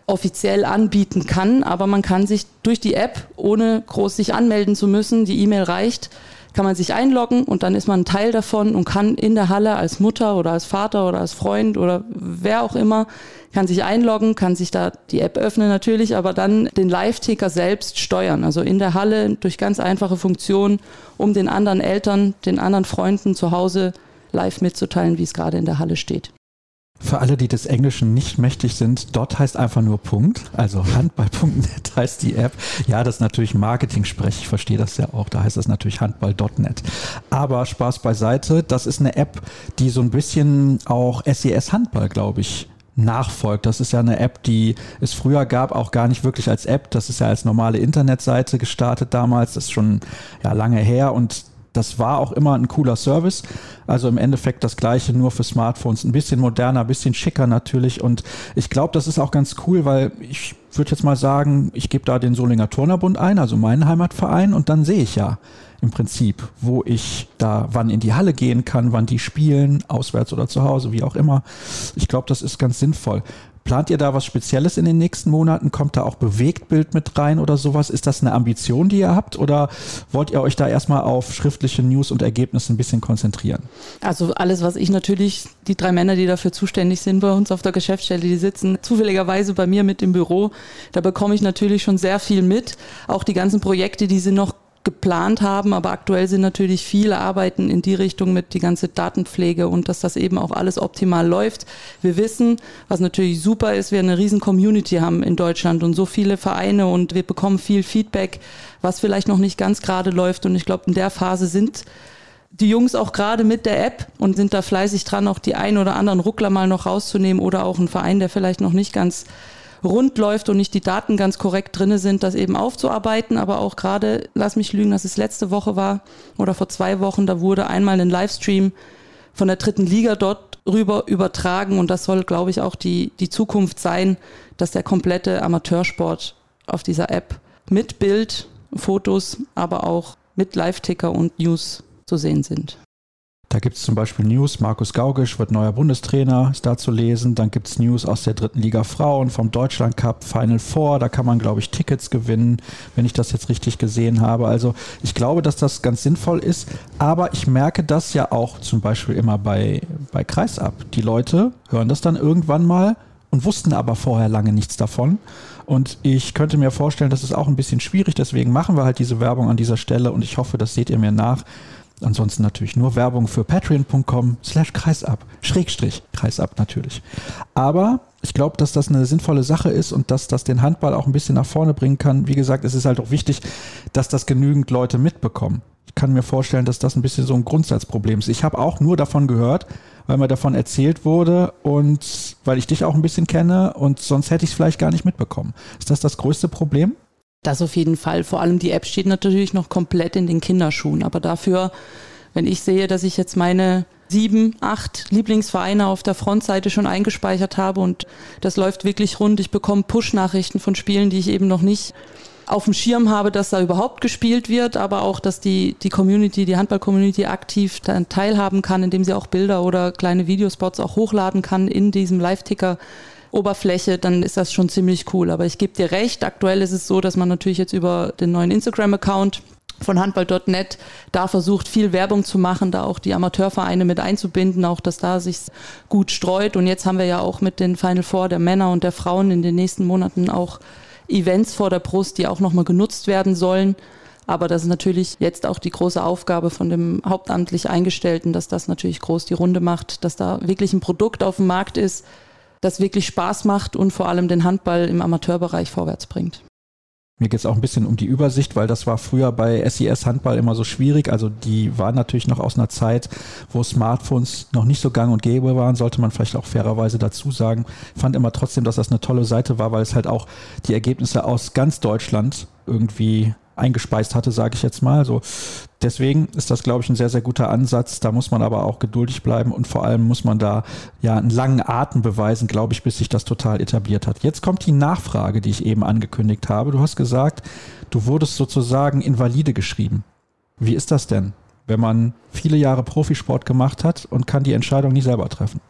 offiziell anbieten kann, aber man kann sich durch die App, ohne groß sich anmelden zu müssen, die E-Mail reicht, kann man sich einloggen und dann ist man Teil davon und kann in der Halle als Mutter oder als Vater oder als Freund oder wer auch immer, kann sich einloggen, kann sich da die App öffnen natürlich, aber dann den Live-Ticker selbst steuern. Also in der Halle durch ganz einfache Funktionen, um den anderen Eltern, den anderen Freunden zu Hause live mitzuteilen, wie es gerade in der Halle steht. Für alle, die des Englischen nicht mächtig sind, dort heißt einfach nur Punkt. Also handball.net heißt die App. Ja, das ist natürlich Marketing-Sprech. Ich verstehe das ja auch. Da heißt das natürlich handball.net. Aber Spaß beiseite. Das ist eine App, die so ein bisschen auch SES Handball, glaube ich, nachfolgt. Das ist ja eine App, die es früher gab, auch gar nicht wirklich als App. Das ist ja als normale Internetseite gestartet damals. Das ist schon ja, lange her und Das war auch immer ein cooler Service. Also im Endeffekt das gleiche, nur für Smartphones. Ein bisschen moderner, ein bisschen schicker natürlich. Und ich glaube, das ist auch ganz cool, weil ich würde jetzt mal sagen, ich gebe da den Solinger Turnerbund ein, also meinen Heimatverein, und dann sehe ich ja im Prinzip, wo ich da wann in die Halle gehen kann, wann die spielen, auswärts oder zu Hause, wie auch immer. Ich glaube, das ist ganz sinnvoll. Plant ihr da was Spezielles in den nächsten Monaten? Kommt da auch Bewegtbild mit rein oder sowas? Ist das eine Ambition, die ihr habt? Oder wollt ihr euch da erstmal auf schriftliche News und Ergebnisse ein bisschen konzentrieren? Also alles, was ich natürlich, die drei Männer, die dafür zuständig sind bei uns auf der Geschäftsstelle, die sitzen zufälligerweise bei mir mit im Büro. Da bekomme ich natürlich schon sehr viel mit. Auch die ganzen Projekte, die sind noch geplant haben, aber aktuell sind natürlich viele Arbeiten in die Richtung mit die ganze Datenpflege und dass das eben auch alles optimal läuft. Wir wissen, was natürlich super ist, wir eine riesen Community haben in Deutschland und so viele Vereine und wir bekommen viel Feedback, was vielleicht noch nicht ganz gerade läuft und ich glaube, in der Phase sind die Jungs auch gerade mit der App und sind da fleißig dran, auch die ein oder anderen Ruckler mal noch rauszunehmen oder auch ein Verein, der vielleicht noch nicht ganz rund läuft und nicht die Daten ganz korrekt drinne sind, das eben aufzuarbeiten. Aber auch gerade, lass mich lügen, dass es letzte Woche war oder vor zwei Wochen, da wurde einmal ein Livestream von der dritten Liga dort rüber übertragen und das soll, glaube ich, auch die, die Zukunft sein, dass der komplette Amateursport auf dieser App mit Bild, Fotos, aber auch mit Live-Ticker und News zu sehen sind. Da gibt es zum Beispiel News, Markus Gaugisch wird neuer Bundestrainer, ist da zu lesen. Dann gibt es News aus der dritten Liga Frauen, vom Deutschland Cup Final Four. Da kann man, glaube ich, Tickets gewinnen, wenn ich das jetzt richtig gesehen habe. Also ich glaube, dass das ganz sinnvoll ist. Aber ich merke das ja auch zum Beispiel immer bei, bei Kreisab. Die Leute hören das dann irgendwann mal und wussten aber vorher lange nichts davon. Und ich könnte mir vorstellen, das ist auch ein bisschen schwierig. Deswegen machen wir halt diese Werbung an dieser Stelle und ich hoffe, das seht ihr mir nach Ansonsten natürlich nur Werbung für patreon.com slash kreisab. Schrägstrich kreisab natürlich. Aber ich glaube, dass das eine sinnvolle Sache ist und dass das den Handball auch ein bisschen nach vorne bringen kann. Wie gesagt, es ist halt auch wichtig, dass das genügend Leute mitbekommen. Ich kann mir vorstellen, dass das ein bisschen so ein Grundsatzproblem ist. Ich habe auch nur davon gehört, weil mir davon erzählt wurde und weil ich dich auch ein bisschen kenne und sonst hätte ich es vielleicht gar nicht mitbekommen. Ist das das größte Problem? Das auf jeden Fall. Vor allem die App steht natürlich noch komplett in den Kinderschuhen. Aber dafür, wenn ich sehe, dass ich jetzt meine sieben, acht Lieblingsvereine auf der Frontseite schon eingespeichert habe und das läuft wirklich rund. Ich bekomme Push-Nachrichten von Spielen, die ich eben noch nicht auf dem Schirm habe, dass da überhaupt gespielt wird, aber auch, dass die, die Community, die Handball-Community aktiv teilhaben kann, indem sie auch Bilder oder kleine Videospots auch hochladen kann in diesem Live-Ticker Oberfläche, dann ist das schon ziemlich cool. Aber ich gebe dir recht, aktuell ist es so, dass man natürlich jetzt über den neuen Instagram-Account von handball.net da versucht, viel Werbung zu machen, da auch die Amateurvereine mit einzubinden, auch dass da sich gut streut. Und jetzt haben wir ja auch mit den Final Four der Männer und der Frauen in den nächsten Monaten auch Events vor der Brust, die auch nochmal genutzt werden sollen. Aber das ist natürlich jetzt auch die große Aufgabe von dem hauptamtlich Eingestellten, dass das natürlich groß die Runde macht, dass da wirklich ein Produkt auf dem Markt ist, das wirklich Spaß macht und vor allem den Handball im Amateurbereich vorwärts bringt. Mir geht es auch ein bisschen um die Übersicht, weil das war früher bei SES Handball immer so schwierig. Also die waren natürlich noch aus einer Zeit, wo Smartphones noch nicht so gang und gäbe waren, sollte man vielleicht auch fairerweise dazu sagen. Fand immer trotzdem, dass das eine tolle Seite war, weil es halt auch die Ergebnisse aus ganz Deutschland irgendwie eingespeist hatte, sage ich jetzt mal. Also deswegen ist das, glaube ich, ein sehr, sehr guter Ansatz. Da muss man aber auch geduldig bleiben und vor allem muss man da ja einen langen Atem beweisen, glaube ich, bis sich das total etabliert hat. Jetzt kommt die Nachfrage, die ich eben angekündigt habe. Du hast gesagt, du wurdest sozusagen invalide geschrieben. Wie ist das denn, wenn man viele Jahre Profisport gemacht hat und kann die Entscheidung nicht selber treffen?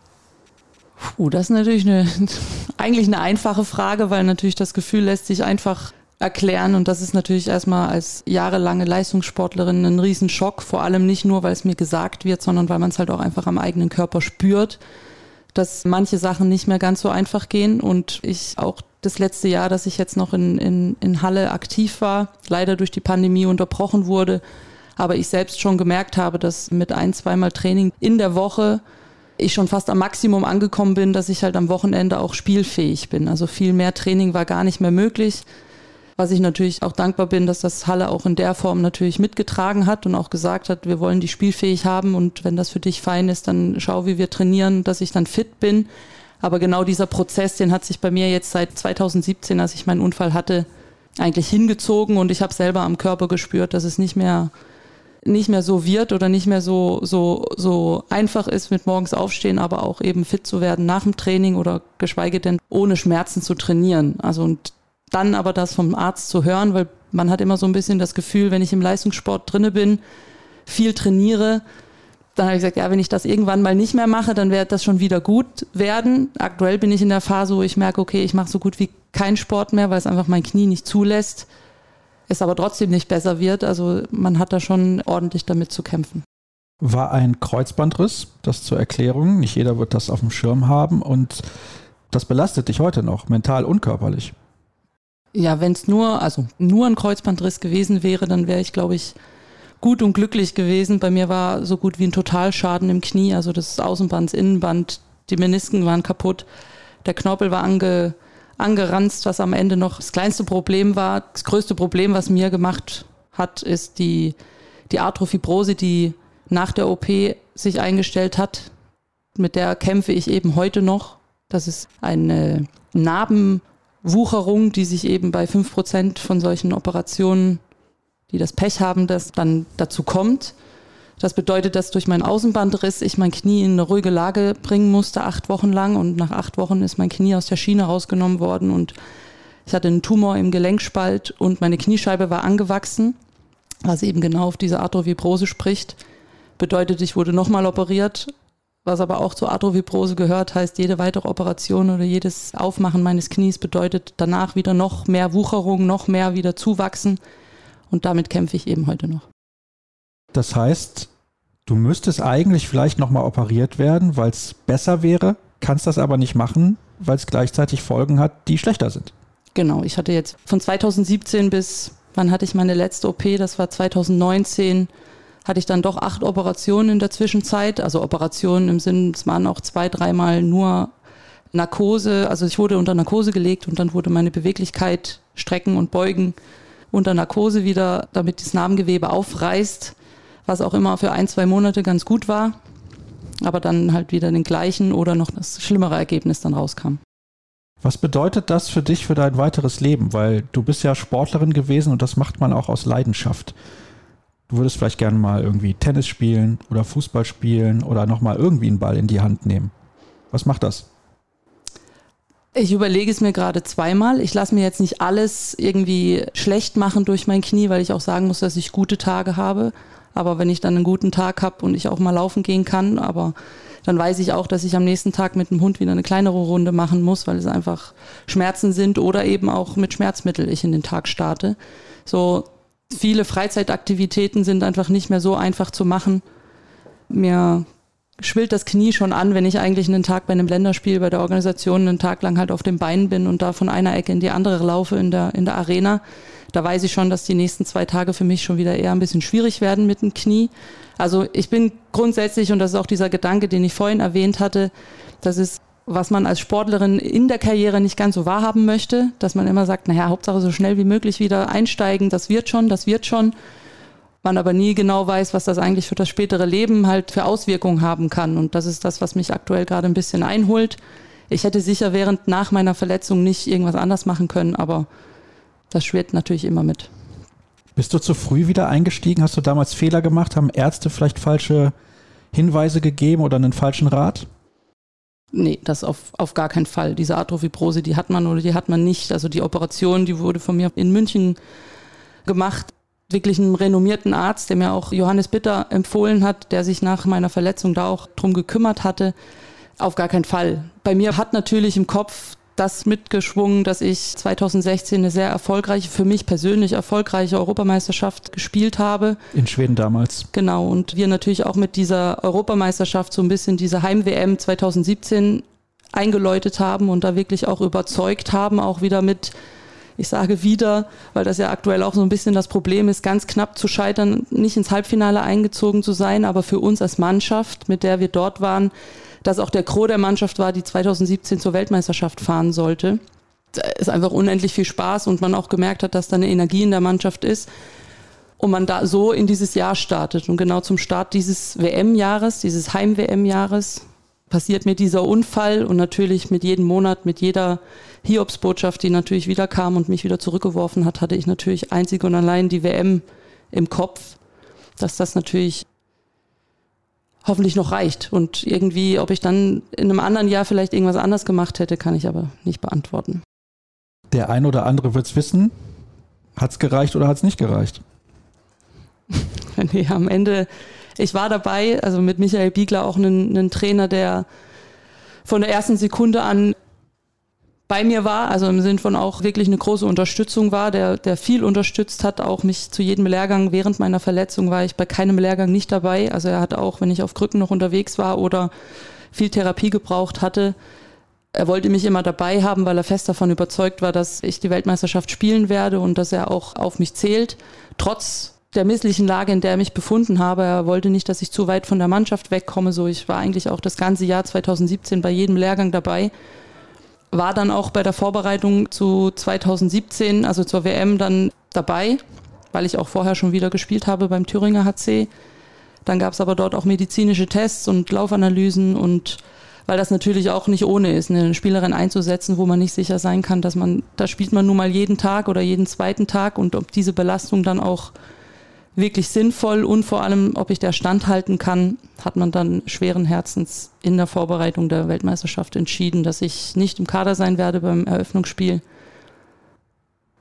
Puh, das ist natürlich eine, eigentlich eine einfache Frage, weil natürlich das Gefühl lässt sich einfach erklären. Und das ist natürlich erstmal als jahrelange Leistungssportlerin ein Riesenschock. Vor allem nicht nur, weil es mir gesagt wird, sondern weil man es halt auch einfach am eigenen Körper spürt, dass manche Sachen nicht mehr ganz so einfach gehen. Und ich auch das letzte Jahr, dass ich jetzt noch in, in, in Halle aktiv war, leider durch die Pandemie unterbrochen wurde. Aber ich selbst schon gemerkt habe, dass mit ein, zweimal Training in der Woche ich schon fast am Maximum angekommen bin, dass ich halt am Wochenende auch spielfähig bin. Also viel mehr Training war gar nicht mehr möglich. Was ich natürlich auch dankbar bin, dass das Halle auch in der Form natürlich mitgetragen hat und auch gesagt hat, wir wollen die spielfähig haben und wenn das für dich fein ist, dann schau, wie wir trainieren, dass ich dann fit bin. Aber genau dieser Prozess, den hat sich bei mir jetzt seit 2017, als ich meinen Unfall hatte, eigentlich hingezogen und ich habe selber am Körper gespürt, dass es nicht mehr nicht mehr so wird oder nicht mehr so, so, so einfach ist mit morgens aufstehen, aber auch eben fit zu werden nach dem Training oder geschweige denn ohne Schmerzen zu trainieren. Also und dann aber das vom Arzt zu hören, weil man hat immer so ein bisschen das Gefühl, wenn ich im Leistungssport drinne bin, viel trainiere, dann habe ich gesagt, ja, wenn ich das irgendwann mal nicht mehr mache, dann wird das schon wieder gut werden. Aktuell bin ich in der Phase, wo ich merke, okay, ich mache so gut wie keinen Sport mehr, weil es einfach mein Knie nicht zulässt es aber trotzdem nicht besser wird. Also man hat da schon ordentlich damit zu kämpfen. War ein Kreuzbandriss, das zur Erklärung. Nicht jeder wird das auf dem Schirm haben und das belastet dich heute noch, mental und körperlich. Ja, wenn es nur, also nur ein Kreuzbandriss gewesen wäre, dann wäre ich, glaube ich, gut und glücklich gewesen. Bei mir war so gut wie ein Totalschaden im Knie, also das Außenband, das Innenband, die Menisken waren kaputt, der Knorpel war ange, angeranzt, was am Ende noch das kleinste Problem war. Das größte Problem, was mir gemacht hat, ist die, die Arthrofibrose, die nach der OP sich eingestellt hat. Mit der kämpfe ich eben heute noch. Das ist eine Narbenwucherung, die sich eben bei fünf Prozent von solchen Operationen, die das Pech haben, dass dann dazu kommt. Das bedeutet, dass durch meinen Außenbandriss ich mein Knie in eine ruhige Lage bringen musste, acht Wochen lang. Und nach acht Wochen ist mein Knie aus der Schiene rausgenommen worden und ich hatte einen Tumor im Gelenkspalt und meine Kniescheibe war angewachsen, was eben genau auf diese Arthrovibrose spricht. Bedeutet, ich wurde nochmal operiert, was aber auch zur Arthrovibrose gehört, heißt, jede weitere Operation oder jedes Aufmachen meines Knies bedeutet danach wieder noch mehr Wucherung, noch mehr wieder zuwachsen. Und damit kämpfe ich eben heute noch. Das heißt, du müsstest eigentlich vielleicht nochmal operiert werden, weil es besser wäre, kannst das aber nicht machen, weil es gleichzeitig Folgen hat, die schlechter sind. Genau, ich hatte jetzt von 2017 bis, wann hatte ich meine letzte OP, das war 2019, hatte ich dann doch acht Operationen in der Zwischenzeit. Also Operationen im Sinn, es waren auch zwei, dreimal nur Narkose. Also ich wurde unter Narkose gelegt und dann wurde meine Beweglichkeit, Strecken und Beugen unter Narkose wieder, damit das Narbengewebe aufreißt was auch immer für ein, zwei Monate ganz gut war, aber dann halt wieder den gleichen oder noch das schlimmere Ergebnis dann rauskam. Was bedeutet das für dich für dein weiteres Leben? Weil du bist ja Sportlerin gewesen und das macht man auch aus Leidenschaft. Du würdest vielleicht gerne mal irgendwie Tennis spielen oder Fußball spielen oder nochmal irgendwie einen Ball in die Hand nehmen. Was macht das? Ich überlege es mir gerade zweimal. Ich lasse mir jetzt nicht alles irgendwie schlecht machen durch mein Knie, weil ich auch sagen muss, dass ich gute Tage habe. Aber wenn ich dann einen guten Tag habe und ich auch mal laufen gehen kann, aber dann weiß ich auch, dass ich am nächsten Tag mit dem Hund wieder eine kleinere Runde machen muss, weil es einfach Schmerzen sind oder eben auch mit Schmerzmittel ich in den Tag starte. So viele Freizeitaktivitäten sind einfach nicht mehr so einfach zu machen. Mir schwillt das Knie schon an, wenn ich eigentlich einen Tag bei einem Länderspiel bei der Organisation einen Tag lang halt auf dem Bein bin und da von einer Ecke in die andere laufe in der, in der Arena da weiß ich schon, dass die nächsten zwei Tage für mich schon wieder eher ein bisschen schwierig werden mit dem Knie. Also ich bin grundsätzlich, und das ist auch dieser Gedanke, den ich vorhin erwähnt hatte, das ist, was man als Sportlerin in der Karriere nicht ganz so wahrhaben möchte, dass man immer sagt, naja, Hauptsache so schnell wie möglich wieder einsteigen, das wird schon, das wird schon. Man aber nie genau weiß, was das eigentlich für das spätere Leben halt für Auswirkungen haben kann. Und das ist das, was mich aktuell gerade ein bisschen einholt. Ich hätte sicher während nach meiner Verletzung nicht irgendwas anders machen können, aber das schwirrt natürlich immer mit. Bist du zu früh wieder eingestiegen? Hast du damals Fehler gemacht? Haben Ärzte vielleicht falsche Hinweise gegeben oder einen falschen Rat? Nee, das auf, auf gar keinen Fall. Diese Arthrofibrose, die hat man oder die hat man nicht. Also die Operation, die wurde von mir in München gemacht. Wirklich einem renommierten Arzt, der mir auch Johannes Bitter empfohlen hat, der sich nach meiner Verletzung da auch drum gekümmert hatte. Auf gar keinen Fall. Bei mir hat natürlich im Kopf das mitgeschwungen, dass ich 2016 eine sehr erfolgreiche, für mich persönlich erfolgreiche Europameisterschaft gespielt habe. In Schweden damals. Genau. Und wir natürlich auch mit dieser Europameisterschaft so ein bisschen diese Heim-WM 2017 eingeläutet haben und da wirklich auch überzeugt haben, auch wieder mit, ich sage wieder, weil das ja aktuell auch so ein bisschen das Problem ist, ganz knapp zu scheitern, nicht ins Halbfinale eingezogen zu sein, aber für uns als Mannschaft, mit der wir dort waren, dass auch der Gros der Mannschaft war, die 2017 zur Weltmeisterschaft fahren sollte. Da ist einfach unendlich viel Spaß und man auch gemerkt hat, dass da eine Energie in der Mannschaft ist und man da so in dieses Jahr startet. Und genau zum Start dieses WM-Jahres, dieses Heim-WM-Jahres, passiert mir dieser Unfall und natürlich mit jedem Monat, mit jeder Hiobsbotschaft, die natürlich wieder kam und mich wieder zurückgeworfen hat, hatte ich natürlich einzig und allein die WM im Kopf dass das natürlich hoffentlich noch reicht. Und irgendwie, ob ich dann in einem anderen Jahr vielleicht irgendwas anders gemacht hätte, kann ich aber nicht beantworten. Der ein oder andere wird es wissen. Hat es gereicht oder hat es nicht gereicht? nee, am Ende, ich war dabei, also mit Michael Biegler auch einen, einen Trainer, der von der ersten Sekunde an bei mir war, also im Sinn von auch wirklich eine große Unterstützung war, der, der viel unterstützt hat, auch mich zu jedem Lehrgang während meiner Verletzung war ich bei keinem Lehrgang nicht dabei. Also er hat auch, wenn ich auf Krücken noch unterwegs war oder viel Therapie gebraucht hatte, er wollte mich immer dabei haben, weil er fest davon überzeugt war, dass ich die Weltmeisterschaft spielen werde und dass er auch auf mich zählt. Trotz der misslichen Lage, in der er mich befunden habe. Er wollte nicht, dass ich zu weit von der Mannschaft wegkomme. So, ich war eigentlich auch das ganze Jahr 2017 bei jedem Lehrgang dabei war dann auch bei der Vorbereitung zu 2017, also zur WM, dann dabei, weil ich auch vorher schon wieder gespielt habe beim Thüringer HC. Dann gab es aber dort auch medizinische Tests und Laufanalysen und weil das natürlich auch nicht ohne ist, eine Spielerin einzusetzen, wo man nicht sicher sein kann, dass man, da spielt man nun mal jeden Tag oder jeden zweiten Tag und ob diese Belastung dann auch wirklich sinnvoll und vor allem, ob ich der standhalten kann, hat man dann schweren Herzens in der Vorbereitung der Weltmeisterschaft entschieden, dass ich nicht im Kader sein werde beim Eröffnungsspiel.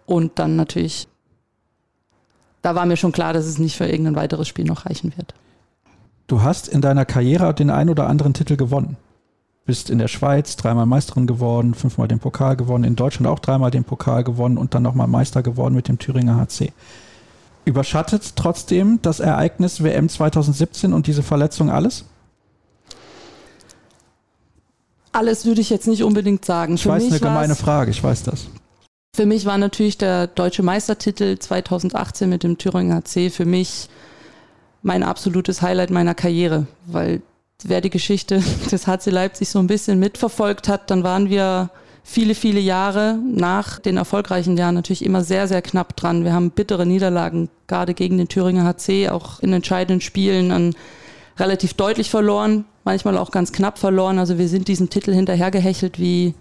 Und dann natürlich, da war mir schon klar, dass es nicht für irgendein weiteres Spiel noch reichen wird. Du hast in deiner Karriere den ein oder anderen Titel gewonnen. Bist in der Schweiz dreimal Meisterin geworden, fünfmal den Pokal gewonnen, in Deutschland auch dreimal den Pokal gewonnen und dann nochmal Meister geworden mit dem Thüringer HC überschattet trotzdem das Ereignis WM 2017 und diese Verletzung alles? Alles würde ich jetzt nicht unbedingt sagen. Ich Für weiß, eine gemeine Frage, ich weiß das. Für mich war natürlich der deutsche Meistertitel 2018 mit dem Thüringer C für mich mein absolutes Highlight meiner Karriere, weil wer die Geschichte des HC Leipzig so ein bisschen mitverfolgt hat, dann waren wir viele, viele Jahre nach den erfolgreichen Jahren natürlich immer sehr, sehr knapp dran. Wir haben bittere Niederlagen, gerade gegen den Thüringer HC, auch in entscheidenden Spielen an relativ deutlich verloren, manchmal auch ganz knapp verloren. Also wir sind diesem Titel hinterhergehechelt wie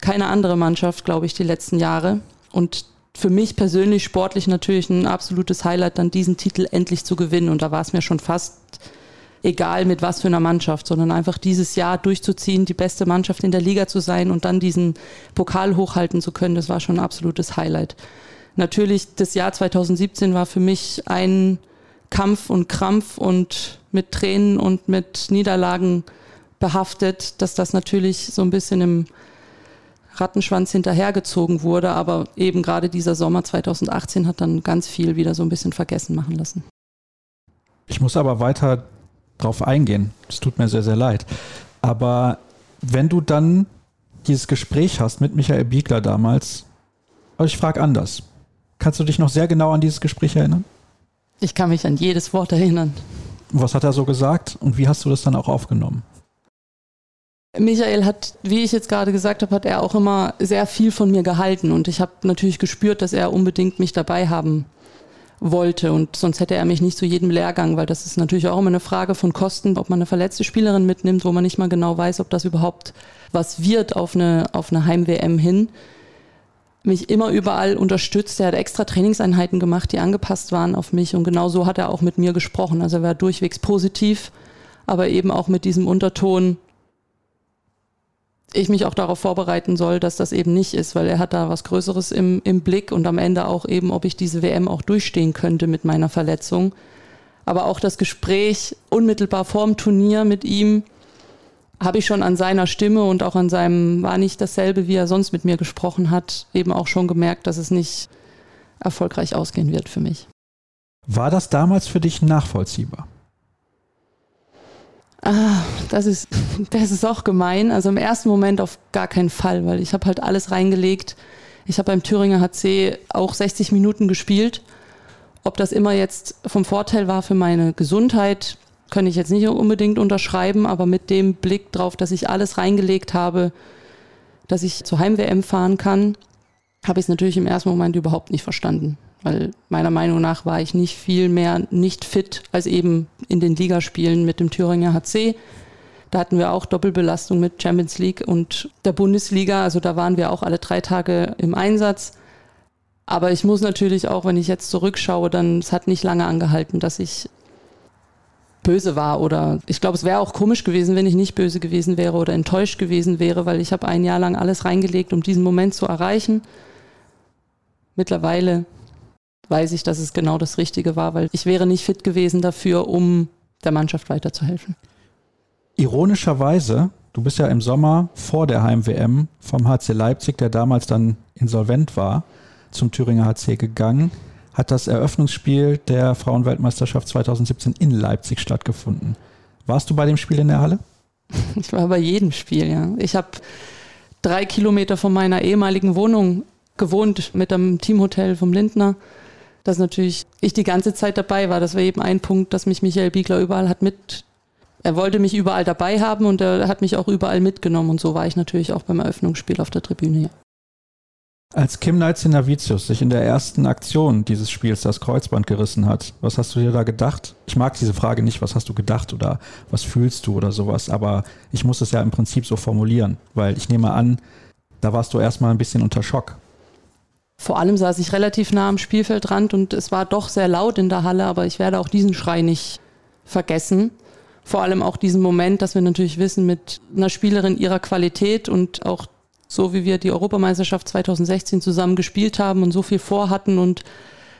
keine andere Mannschaft, glaube ich, die letzten Jahre. Und für mich persönlich sportlich natürlich ein absolutes Highlight, dann diesen Titel endlich zu gewinnen. Und da war es mir schon fast egal mit was für einer Mannschaft, sondern einfach dieses Jahr durchzuziehen, die beste Mannschaft in der Liga zu sein und dann diesen Pokal hochhalten zu können, das war schon ein absolutes Highlight. Natürlich, das Jahr 2017 war für mich ein Kampf und Krampf und mit Tränen und mit Niederlagen behaftet, dass das natürlich so ein bisschen im Rattenschwanz hinterhergezogen wurde, aber eben gerade dieser Sommer 2018 hat dann ganz viel wieder so ein bisschen vergessen machen lassen. Ich muss aber weiter drauf eingehen. Es tut mir sehr, sehr leid. Aber wenn du dann dieses Gespräch hast mit Michael Biegler damals, also ich frage anders. Kannst du dich noch sehr genau an dieses Gespräch erinnern? Ich kann mich an jedes Wort erinnern. Was hat er so gesagt und wie hast du das dann auch aufgenommen? Michael hat, wie ich jetzt gerade gesagt habe, hat er auch immer sehr viel von mir gehalten und ich habe natürlich gespürt, dass er unbedingt mich dabei haben wollte. Und sonst hätte er mich nicht zu jedem Lehrgang, weil das ist natürlich auch immer eine Frage von Kosten, ob man eine verletzte Spielerin mitnimmt, wo man nicht mal genau weiß, ob das überhaupt was wird auf eine, auf eine Heim-WM hin. Mich immer überall unterstützt. Er hat extra Trainingseinheiten gemacht, die angepasst waren auf mich. Und genau so hat er auch mit mir gesprochen. Also er war durchwegs positiv, aber eben auch mit diesem Unterton, ich mich auch darauf vorbereiten soll, dass das eben nicht ist, weil er hat da was Größeres im, im Blick und am Ende auch eben, ob ich diese WM auch durchstehen könnte mit meiner Verletzung. Aber auch das Gespräch unmittelbar vorm Turnier mit ihm habe ich schon an seiner Stimme und auch an seinem, war nicht dasselbe, wie er sonst mit mir gesprochen hat, eben auch schon gemerkt, dass es nicht erfolgreich ausgehen wird für mich. War das damals für dich nachvollziehbar? Ah, das ist, das ist auch gemein. Also im ersten Moment auf gar keinen Fall, weil ich habe halt alles reingelegt. Ich habe beim Thüringer HC auch 60 Minuten gespielt. Ob das immer jetzt vom Vorteil war für meine Gesundheit, kann ich jetzt nicht unbedingt unterschreiben, aber mit dem Blick drauf, dass ich alles reingelegt habe, dass ich zur Heim-WM fahren kann, habe ich es natürlich im ersten Moment überhaupt nicht verstanden weil meiner Meinung nach war ich nicht viel mehr nicht fit als eben in den Ligaspielen mit dem Thüringer HC. Da hatten wir auch Doppelbelastung mit Champions League und der Bundesliga, also da waren wir auch alle drei Tage im Einsatz. Aber ich muss natürlich auch, wenn ich jetzt zurückschaue, dann es hat nicht lange angehalten, dass ich böse war oder ich glaube, es wäre auch komisch gewesen, wenn ich nicht böse gewesen wäre oder enttäuscht gewesen wäre, weil ich habe ein Jahr lang alles reingelegt, um diesen Moment zu erreichen. Mittlerweile weiß ich, dass es genau das Richtige war, weil ich wäre nicht fit gewesen dafür, um der Mannschaft weiterzuhelfen. Ironischerweise, du bist ja im Sommer vor der Heim-WM vom HC Leipzig, der damals dann insolvent war, zum Thüringer HC gegangen hat das Eröffnungsspiel der Frauenweltmeisterschaft 2017 in Leipzig stattgefunden. Warst du bei dem Spiel in der Halle? Ich war bei jedem Spiel, ja. Ich habe drei Kilometer von meiner ehemaligen Wohnung gewohnt mit einem Teamhotel vom Lindner. Dass natürlich ich die ganze Zeit dabei war. Das war eben ein Punkt, dass mich Michael Biegler überall hat mit. Er wollte mich überall dabei haben und er hat mich auch überall mitgenommen. Und so war ich natürlich auch beim Eröffnungsspiel auf der Tribüne. Ja. Als Kim Navicius sich in der ersten Aktion dieses Spiels das Kreuzband gerissen hat, was hast du dir da gedacht? Ich mag diese Frage nicht, was hast du gedacht oder was fühlst du oder sowas, aber ich muss es ja im Prinzip so formulieren, weil ich nehme an, da warst du erstmal ein bisschen unter Schock. Vor allem saß ich relativ nah am Spielfeldrand und es war doch sehr laut in der Halle, aber ich werde auch diesen Schrei nicht vergessen. Vor allem auch diesen Moment, dass wir natürlich wissen, mit einer Spielerin ihrer Qualität und auch so wie wir die Europameisterschaft 2016 zusammen gespielt haben und so viel vorhatten und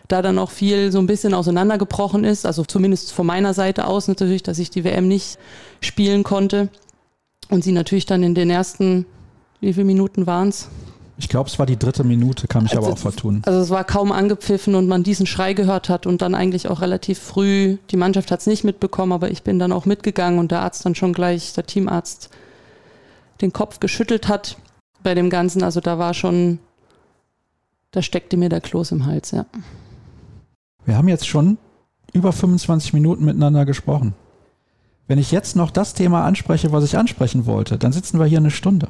da dann auch viel so ein bisschen auseinandergebrochen ist, also zumindest von meiner Seite aus natürlich, dass ich die WM nicht spielen konnte und sie natürlich dann in den ersten, wie viele Minuten waren es? Ich glaube, es war die dritte Minute, kann mich also, aber auch vertun. Also es war kaum angepfiffen und man diesen Schrei gehört hat und dann eigentlich auch relativ früh, die Mannschaft hat es nicht mitbekommen, aber ich bin dann auch mitgegangen und der Arzt dann schon gleich, der Teamarzt, den Kopf geschüttelt hat bei dem Ganzen. Also da war schon, da steckte mir der Kloß im Hals, ja. Wir haben jetzt schon über 25 Minuten miteinander gesprochen. Wenn ich jetzt noch das Thema anspreche, was ich ansprechen wollte, dann sitzen wir hier eine Stunde.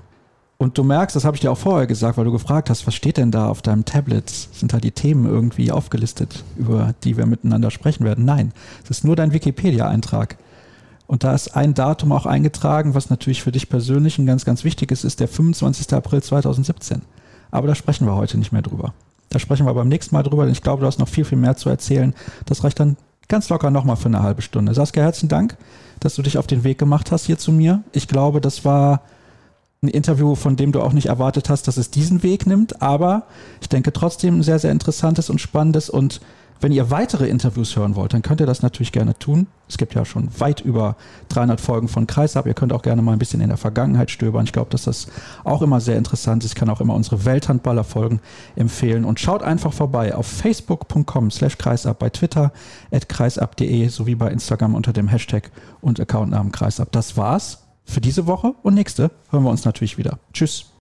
Und du merkst, das habe ich dir auch vorher gesagt, weil du gefragt hast, was steht denn da auf deinem Tablet? Sind da die Themen irgendwie aufgelistet, über die wir miteinander sprechen werden? Nein, es ist nur dein Wikipedia-Eintrag. Und da ist ein Datum auch eingetragen, was natürlich für dich persönlich ein ganz, ganz wichtig ist, ist der 25. April 2017. Aber da sprechen wir heute nicht mehr drüber. Da sprechen wir beim nächsten Mal drüber, denn ich glaube, du hast noch viel, viel mehr zu erzählen. Das reicht dann ganz locker nochmal für eine halbe Stunde. Saskia, herzlichen Dank, dass du dich auf den Weg gemacht hast hier zu mir. Ich glaube, das war ein Interview, von dem du auch nicht erwartet hast, dass es diesen Weg nimmt, aber ich denke trotzdem ein sehr, sehr interessantes und spannendes und wenn ihr weitere Interviews hören wollt, dann könnt ihr das natürlich gerne tun. Es gibt ja schon weit über 300 Folgen von Kreisab. Ihr könnt auch gerne mal ein bisschen in der Vergangenheit stöbern. Ich glaube, dass das auch immer sehr interessant ist. Ich kann auch immer unsere Welthandballer-Folgen empfehlen. Und schaut einfach vorbei auf facebook.com slash kreisab, bei Twitter at kreisab.de sowie bei Instagram unter dem Hashtag und Accountnamen kreisab. Das war's für diese Woche und nächste hören wir uns natürlich wieder. Tschüss.